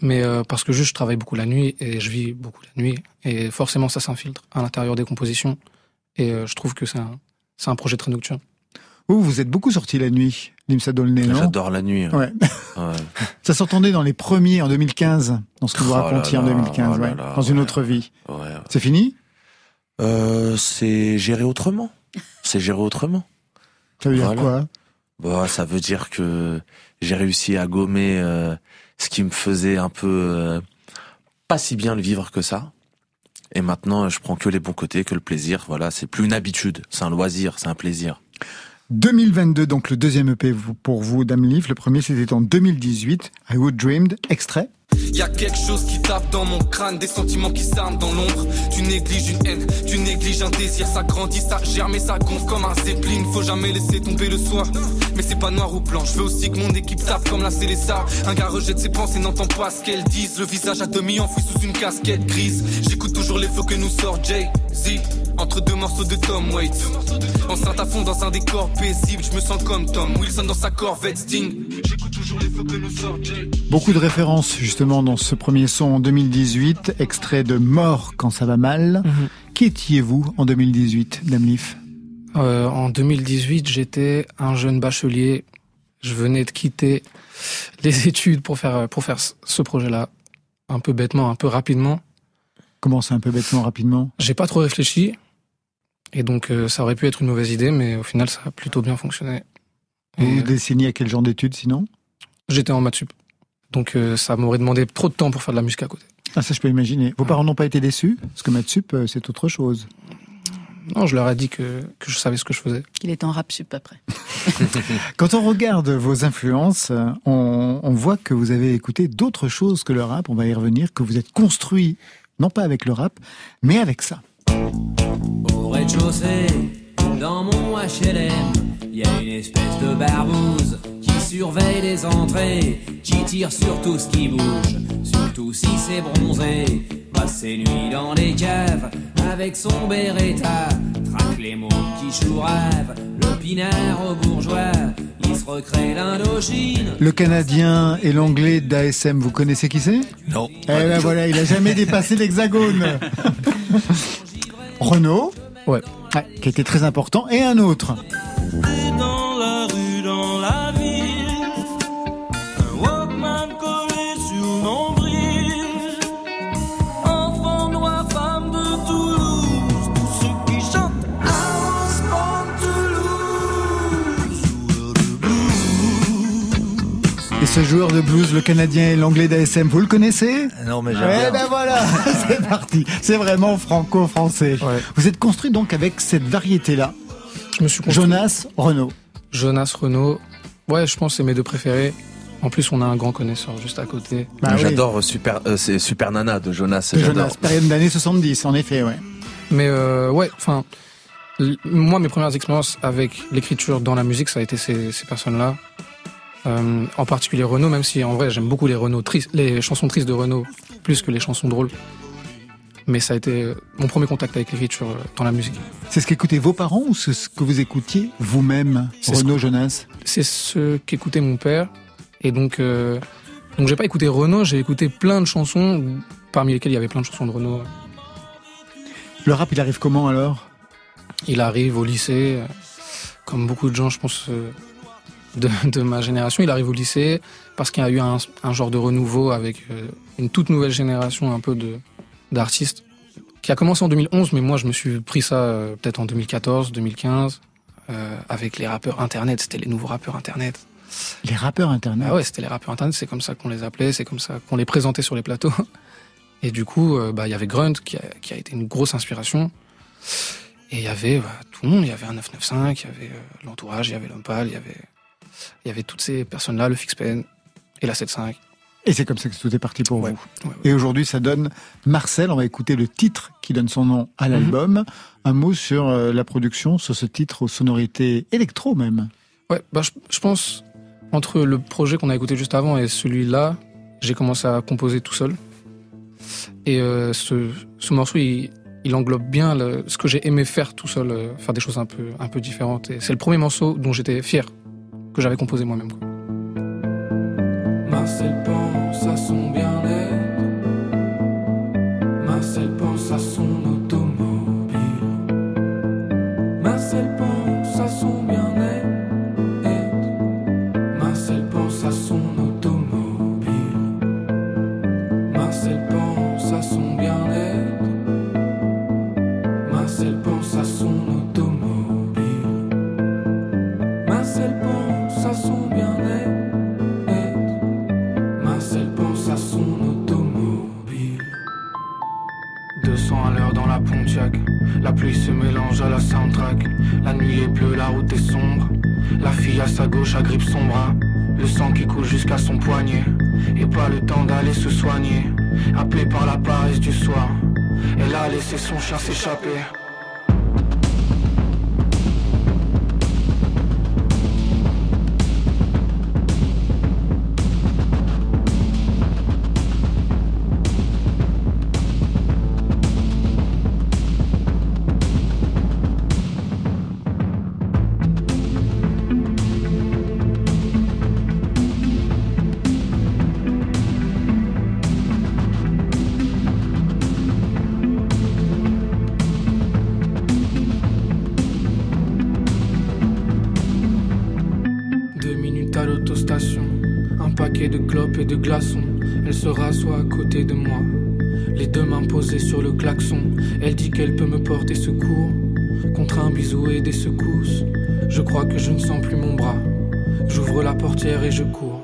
Mais euh, parce que juste je travaille beaucoup la nuit et je vis beaucoup la nuit et forcément ça s'infiltre à l'intérieur des compositions et euh, je trouve que c'est un c'est un projet très nocturne. Vous, vous êtes beaucoup sorti la nuit, Limsa Dolné, non J'adore la nuit. Ouais. Ouais. [LAUGHS] Ça s'entendait dans les premiers en 2015, dans ce que vous Oh racontiez en là, 2015, oh là ouais, là, dans une ouais. autre vie. Ouais, ouais. C'est fini? Euh, c'est géré autrement. C'est géré autrement. Ça veut dire quoi? Bah, ça veut dire que j'ai réussi à gommer euh, ce qui me faisait un peu euh, pas si bien le vivre que ça. Et maintenant, je prends que les bons côtés, que le plaisir. Voilà, c'est plus une habitude, c'est un loisir, c'est un plaisir. 2022, donc le deuxième EP pour vous, Dame Leaf. Le premier, c'était en 2018, I Would Dreamed, extrait. Y a quelque chose qui tape dans mon crâne, des sentiments qui s'arment dans l'ombre. Tu négliges une haine, tu négliges un désir, ça grandit, ça germe et ça gonfle comme un zeppelin. Faut jamais laisser tomber le soir. Mais c'est pas noir ou blanc, je veux aussi que mon équipe tape comme la Célessa. Un gars rejette ses pensées, n'entend pas ce qu'elles disent. Le visage à demi enfoui sous une casquette grise. J'écoute toujours les flots que nous sort Jay-Z. Entre deux morceaux de Tom Waits. Enceinte à fond dans un décor paisible, je me sens comme Tom Wilson dans sa Corvette Sting. Beaucoup de références justement dans ce premier son en 2018, extrait de Mort quand ça va mal. Mhm. Qui étiez-vous en 2018, Dame Leaf Euh, en 2018, j'étais un jeune bachelier. Je venais de quitter les [LAUGHS] études pour faire pour faire ce- projet-là, un peu bêtement, un peu rapidement. Commencez un peu bêtement, rapidement? J'ai pas trop réfléchi et donc euh, ça aurait pu être une mauvaise idée, mais au final ça a plutôt bien fonctionné. Vous Et, vous dessinez à quel genre d'études sinon? J'étais en maths sup, donc euh, ça m'aurait demandé trop de temps pour faire de la musique à côté. Ah ça je peux imaginer. Vos parents n'ont pas été déçus? Parce que Matsup, euh, c'est autre chose. Non, je leur ai dit que que je savais ce que je faisais. Il est en rap sup après. [LAUGHS] Quand on regarde vos influences, euh, on, on voit que vous avez écouté d'autres choses que le rap, on va y revenir, que vous êtes construit, non pas avec le rap, mais avec ça. Au rez-de-chaussée, dans mon HLM, il y a une espèce de barbouze surveille les entrées, qui tire sur tout ce qui bouge, surtout si c'est bronzé. Passe ses nuits dans les caves avec son Beretta, traque les mots qui chourave, le pinard au bourgeois, il se recrée l'Indochine. Le Canadien et l'Anglais d'ASM, vous connaissez qui c'est? Non. Eh ben voilà, il a jamais dépassé l'hexagone. [LAUGHS] Renault, ouais. qui était très important, et un autre. De blues, le Canadien et l'Anglais d'ASM, vous le connaissez Non, mais j'aime Eh bien. ben voilà, [LAUGHS] c'est parti. C'est vraiment franco-français. Vous êtes construit donc avec cette variété-là. Je me suis construit- Jonas, Renault. Jonas, Renault. Ouais, je pense que c'est mes deux préférés. En plus, on a un grand connaisseur juste à côté. Bah j'adore euh, Super, euh, c'est Super Nana de Jonas. De J'adore. Jonas, période d'année 70, en effet, ouais. Mais euh, ouais, enfin, moi, mes premières expériences avec l'écriture dans la musique, ça a été ces, ces personnes-là. Euh, en particulier Renaud, même si en vrai j'aime beaucoup les Renaud tristes, les chansons tristes de Renaud plus que les chansons drôles. Mais ça a été euh, mon premier contact avec l'écriture euh, dans la musique. C'est ce qu'écoutaient vos parents ou c'est ce que vous écoutiez vous-même, C'est ce Jonas C'est ce qu'écoutait mon père. Et donc, euh, donc j'ai pas écouté Renaud, j'ai écouté plein de chansons, parmi lesquelles il y avait plein de chansons de Renaud. Le rap, il arrive comment alors? Il arrive au lycée, comme beaucoup de gens, je pense, de, de ma génération, il arrive au lycée parce qu'il y a eu un, un genre de renouveau avec euh, une toute nouvelle génération un peu de d'artistes qui a commencé en 2011, mais moi je me suis pris ça euh, peut-être en 2014, 2015, euh, avec les rappeurs internet. C'était les nouveaux rappeurs internet. Les rappeurs internet. Ah ouais, c'était les rappeurs internet. C'est comme ça qu'on les appelait, c'est comme ça qu'on les présentait sur les plateaux. [LAUGHS] Et du coup, euh, bah il y avait Grunt qui a, qui a été une grosse inspiration. Et il y avait bah, tout le monde. Il y avait un 995, il y avait euh, l'entourage, il y avait l'Ompal, il y avait il y avait toutes ces personnes-là, le Fixpen et la 75. Et c'est comme ça que tout est parti pour vous. Et aujourd'hui, ça donne Marcel. On va écouter le titre qui donne son nom à l'album. Un mot sur euh, la production, sur ce titre aux sonorités électro même. Ouais, bah, je, je pense, entre le projet qu'on a écouté juste avant et celui-là, j'ai commencé à composer tout seul. Et euh, ce, ce morceau, il, il englobe bien le- ce que j'ai aimé faire tout seul, euh, faire des choses un peu, un peu différentes. Et c'est le premier morceau dont j'étais fier, que j'avais composé moi-même. De clopes et de glaçons. Elle se rassoit à côté de moi, les deux mains posées sur le klaxon. Elle dit qu'elle peut me porter secours contre un bisou et des secousses. Je crois que je ne sens plus mon bras. J'ouvre la portière et je cours.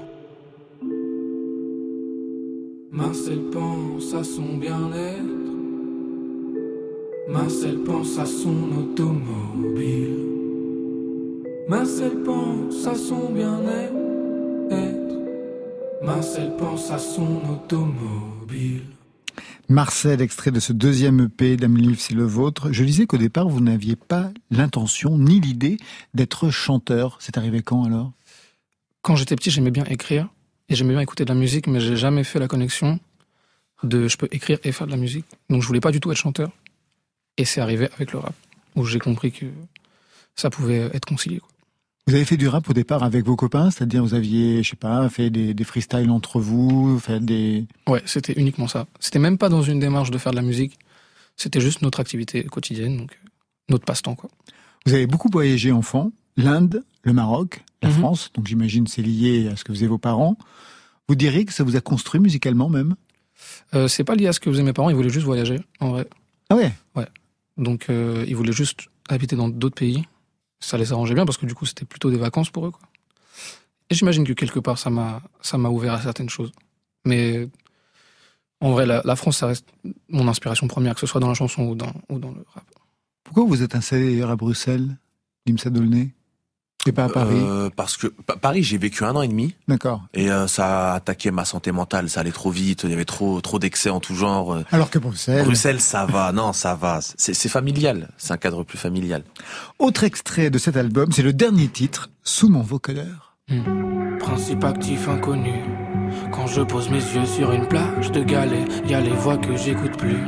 Marcel pense à son bien-être. Marcel pense à son automobile. Marcel pense à son bien-être. Marcel pense à son automobile. Marcel, extrait de ce deuxième EP d'Am Livre, c'est le vôtre. Je disais qu'au départ, vous n'aviez pas l'intention ni l'idée d'être chanteur. C'est arrivé quand alors? Quand j'étais petit, j'aimais bien écrire et j'aimais bien écouter de la musique, mais j'ai jamais fait la connexion de je peux écrire et faire de la musique. Donc je voulais pas du tout être chanteur. Et c'est arrivé avec le rap, où j'ai compris que ça pouvait être concilié. quoi. Vous avez fait du rap au départ avec vos copains, c'est-à-dire vous aviez, je sais pas, fait des, des freestyles entre vous, fait des... Ouais, c'était uniquement ça. C'était même pas dans une démarche de faire de la musique. C'était juste notre activité quotidienne, donc euh, notre passe-temps, quoi. Vous avez beaucoup voyagé enfant, l'Inde, le Maroc, la Mhm. France, donc j'imagine c'est lié à ce que faisaient vos parents. Vous diriez que ça vous a construit musicalement même? Euh, c'est pas lié à ce que faisaient mes parents, ils voulaient juste voyager, en vrai. Ah ouais? Ouais. Donc, euh, ils voulaient juste habiter dans d'autres pays. Ça les arrangeait bien parce que du coup, c'était plutôt des vacances pour eux, quoi. Et j'imagine que quelque part, ça m'a, ça m'a ouvert à certaines choses. Mais, en vrai, la, France, ça reste mon inspiration première, que ce soit dans la chanson ou dans, ou dans le rap. Pourquoi vous êtes installé à Bruxelles, Limsa Dolné? Et pas à Paris Euh, parce que Pa- Paris, j'ai vécu un an et demi. D'accord. Et euh, ça a attaqué ma santé mentale, ça allait trop vite, il y avait trop trop d'excès en tout genre. euh. Alors que Bruxelles... Bruxelles, ça va, non, ça va. C'est familial, c'est un cadre plus familial. Autre extrait de cet album, c'est le dernier titre, Sous mon vocodeur. Principe actif inconnu. Quand je pose mes yeux sur une plage de galets, y a les voix que j'écoute plus.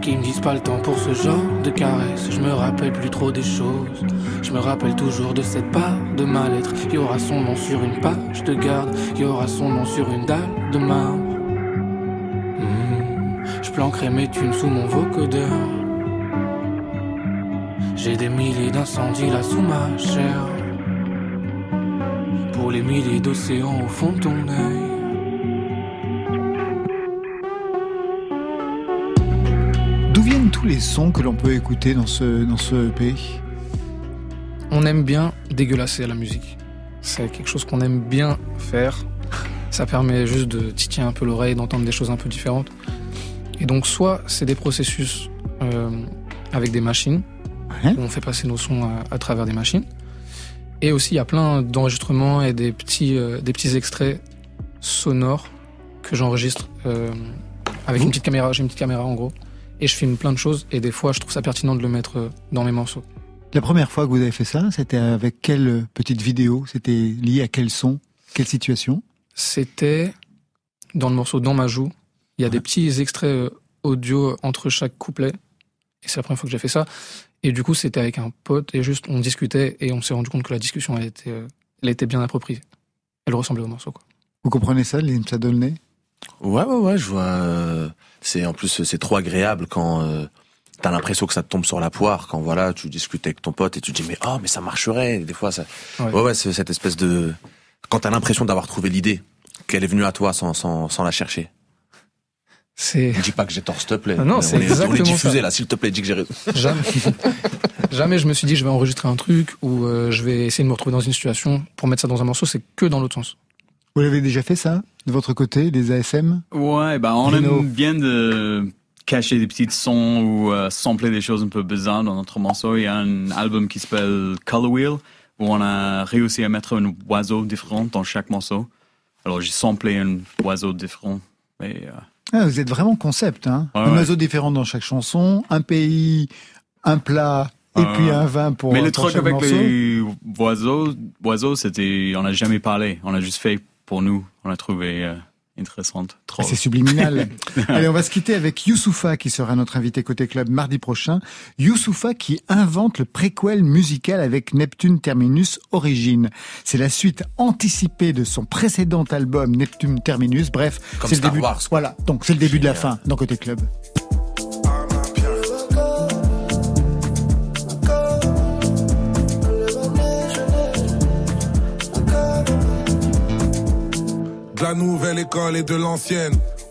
Qui me disent pas le temps pour ce genre de caresse. Je me rappelle plus trop des choses. Je me rappelle toujours de cette part de ma lettre. Y aura son nom sur une page de garde. Y aura son nom sur une dalle de marbre. Hmm, Je planquerai mes thunes sous mon vocodeur. J'ai des milliers d'incendies là sous ma chair. Pour les milliers d'océans au fond de ton œil. Viennent tous les sons que l'on peut écouter dans ce, dans ce EP On aime bien dégueulasser la musique. C'est quelque chose qu'on aime bien faire. Ça permet juste de titiller un peu l'oreille, d'entendre des choses un peu différentes. Et donc, soit c'est des processus euh, avec des machines, où on fait passer nos sons à, à travers des machines. Et aussi, il y a plein d'enregistrements et des petits, euh, des petits extraits sonores que j'enregistre euh, avec une petite caméra. J'ai une petite caméra en gros. Et je filme plein de choses. Et des fois, je trouve ça pertinent de le mettre euh, dans mes morceaux. La première fois que vous avez fait ça, c'était avec quelle petite vidéo? C'était lié à quel son? Quelle situation? C'était dans le morceau Dans ma joue. Il y a des petits extraits euh, audio entre chaque couplet. Et c'est la première fois que j'ai fait ça. Et du coup, c'était avec un pote et juste on discutait et on s'est rendu compte que la discussion elle était, euh, elle était bien appropriée. Elle ressemblait au morceau. Quoi. Vous comprenez ça, Limsa Dolnay Ouais, ouais, ouais, je vois. euh, c'est en plus c'est trop agréable quand euh, t'as l'impression que ça te tombe sur la poire. Quand voilà, tu discutes avec ton pote et tu te dis mais oh mais ça marcherait. Et des fois ça. Ouais. Ouais, ouais, c'est cette espèce de quand t'as l'impression d'avoir trouvé l'idée, qu'elle est venue à toi sans sans sans la chercher. C'est. Dis pas que j'ai tort, s'il te plaît. Ah non, On c'est est- On est exactement diffusé ça. là, s'il te plaît, dis que j'ai raison. Jamais. [LAUGHS] Jamais je me suis dit je vais enregistrer un truc ou euh, je vais essayer de me retrouver dans une situation pour mettre ça dans un morceau. C'est que dans l'autre sens. Vous l'avez déjà fait ça De votre côté, les ASM Ouais, ben on aime bien de cacher des petits sons ou euh, sampler des choses un peu bizarres dans notre morceau. Il y a un album qui s'appelle Color Wheel où on a réussi à mettre un oiseau différent dans chaque morceau. Alors j'ai samplé un oiseau différent. Mais euh, Ah, vous êtes vraiment concept, hein Un ouais. oiseau différent dans chaque chanson, un pays, un plat et euh, puis un vin pour Mais le truc avec morceau. les oiseaux, oiseaux, c'était, on n'a jamais parlé. On a juste fait pour nous. On a trouvé euh, intéressante. Trop. C'est subliminal. [LAUGHS] Allez, on va se quitter avec Youssoufa qui sera notre invité côté club mardi prochain. Youssoufa qui invente le préquel musical avec Neptune Terminus Origine. C'est la suite anticipée de son précédent album Neptune Terminus. Bref, Comme c'est le début. Wars, Voilà, donc c'est le début de la fin dans côté club. De la nouvelle école et de l'ancienne.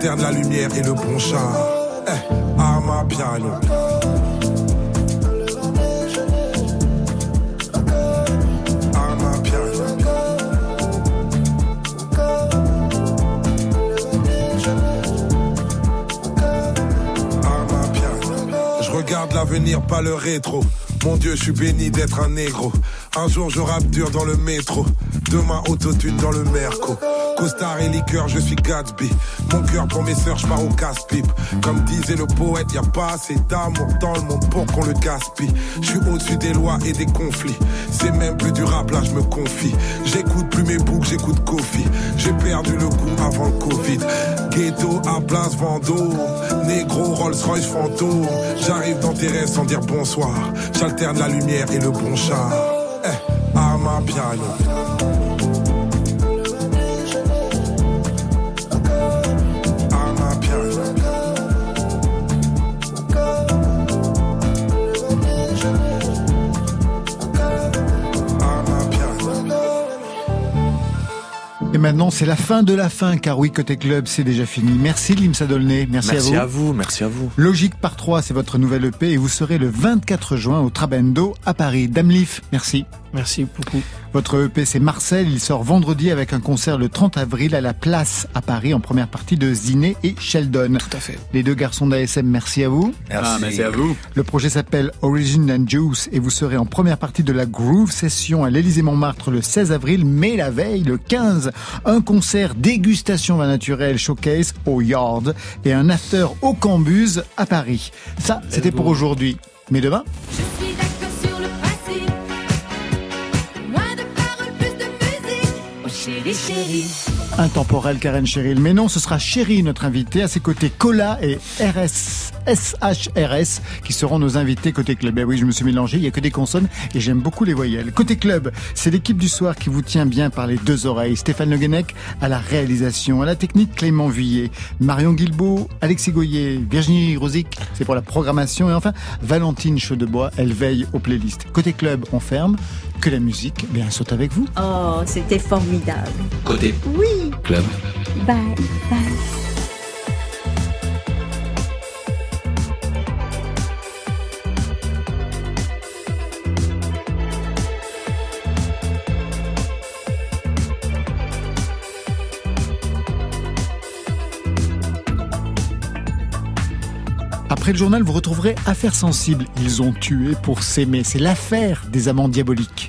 J'alterne la lumière et le bon char. Eh, à ma piano. Regarde l'avenir, pas le rétro. Mon Dieu, je suis béni d'être un négro. Un jour, je rappe dur dans le métro. Demain, autotune dans le merco. Costard et liqueur, je suis Gatsby. Mon cœur pour mes sœurs, je pars au casse-pipe. Comme disait le poète, y a pas assez d'amour dans le monde pour qu'on le gaspille. Je suis au-dessus des lois et des conflits. C'est même plus du rap, là je me confie. J'écoute plus mes boucs, j'écoute Kofi. J'ai perdu le goût avant le Covid. Ghetto à place Vendôme. Négro Rolls Royce fantôme. J'arrive dans tes rêves sans dire bonsoir. J'alterne la lumière et le bon char. Eh, à ma piano. Et maintenant, c'est la fin de la fin, car oui, côté club, c'est déjà fini. Merci Limsa Dolnay, merci, Merci à à vous. vous, merci à vous. Logique par 3, c'est votre nouvelle EP et vous serez le 24 juin au Trabendo à Paris. Damlif, merci. Merci beaucoup. Votre EP c'est Marcel, il sort vendredi avec un concert le 30 avril à la Place à Paris en première partie de Ziné et Sheldon. Tout à fait. Les deux garçons d'ASM, merci à vous. Ah, merci à vous. Le projet s'appelle Origin and Juice et vous serez en première partie de la Groove Session à l'Élysée Montmartre le 16 avril, mais la veille, le 15, un concert dégustation vin naturel showcase au Yard et un after au Cambuse à Paris. Ça, c'était pour aujourd'hui. Mais demain, Je suis chérie, chérie. intemporel Karen Cheryl. Mais non, ce sera Chéri, notre invité, à ses côtés Cola et RS, SHRS qui seront nos invités côté club. Eh oui, je me suis mélangé, il y a que des consonnes et j'aime beaucoup les voyelles. Côté club, c'est l'équipe du soir qui vous tient bien par les deux oreilles. Stéphane Le Guenec à la réalisation, à la technique Clément Vuillet, Marion Guilbeault, Alexis Goyer, Virginie Rosic, c'est pour la programmation et enfin Valentine Chaudebois, elle veille aux playlists. Côté club, on ferme. Que la musique, bien, saute avec vous. Oh, c'était formidable. Côté Oui. club. Bye, bye. Après le journal, vous retrouverez Affaires sensibles. Ils ont tué pour s'aimer. C'est l'affaire des amants diaboliques.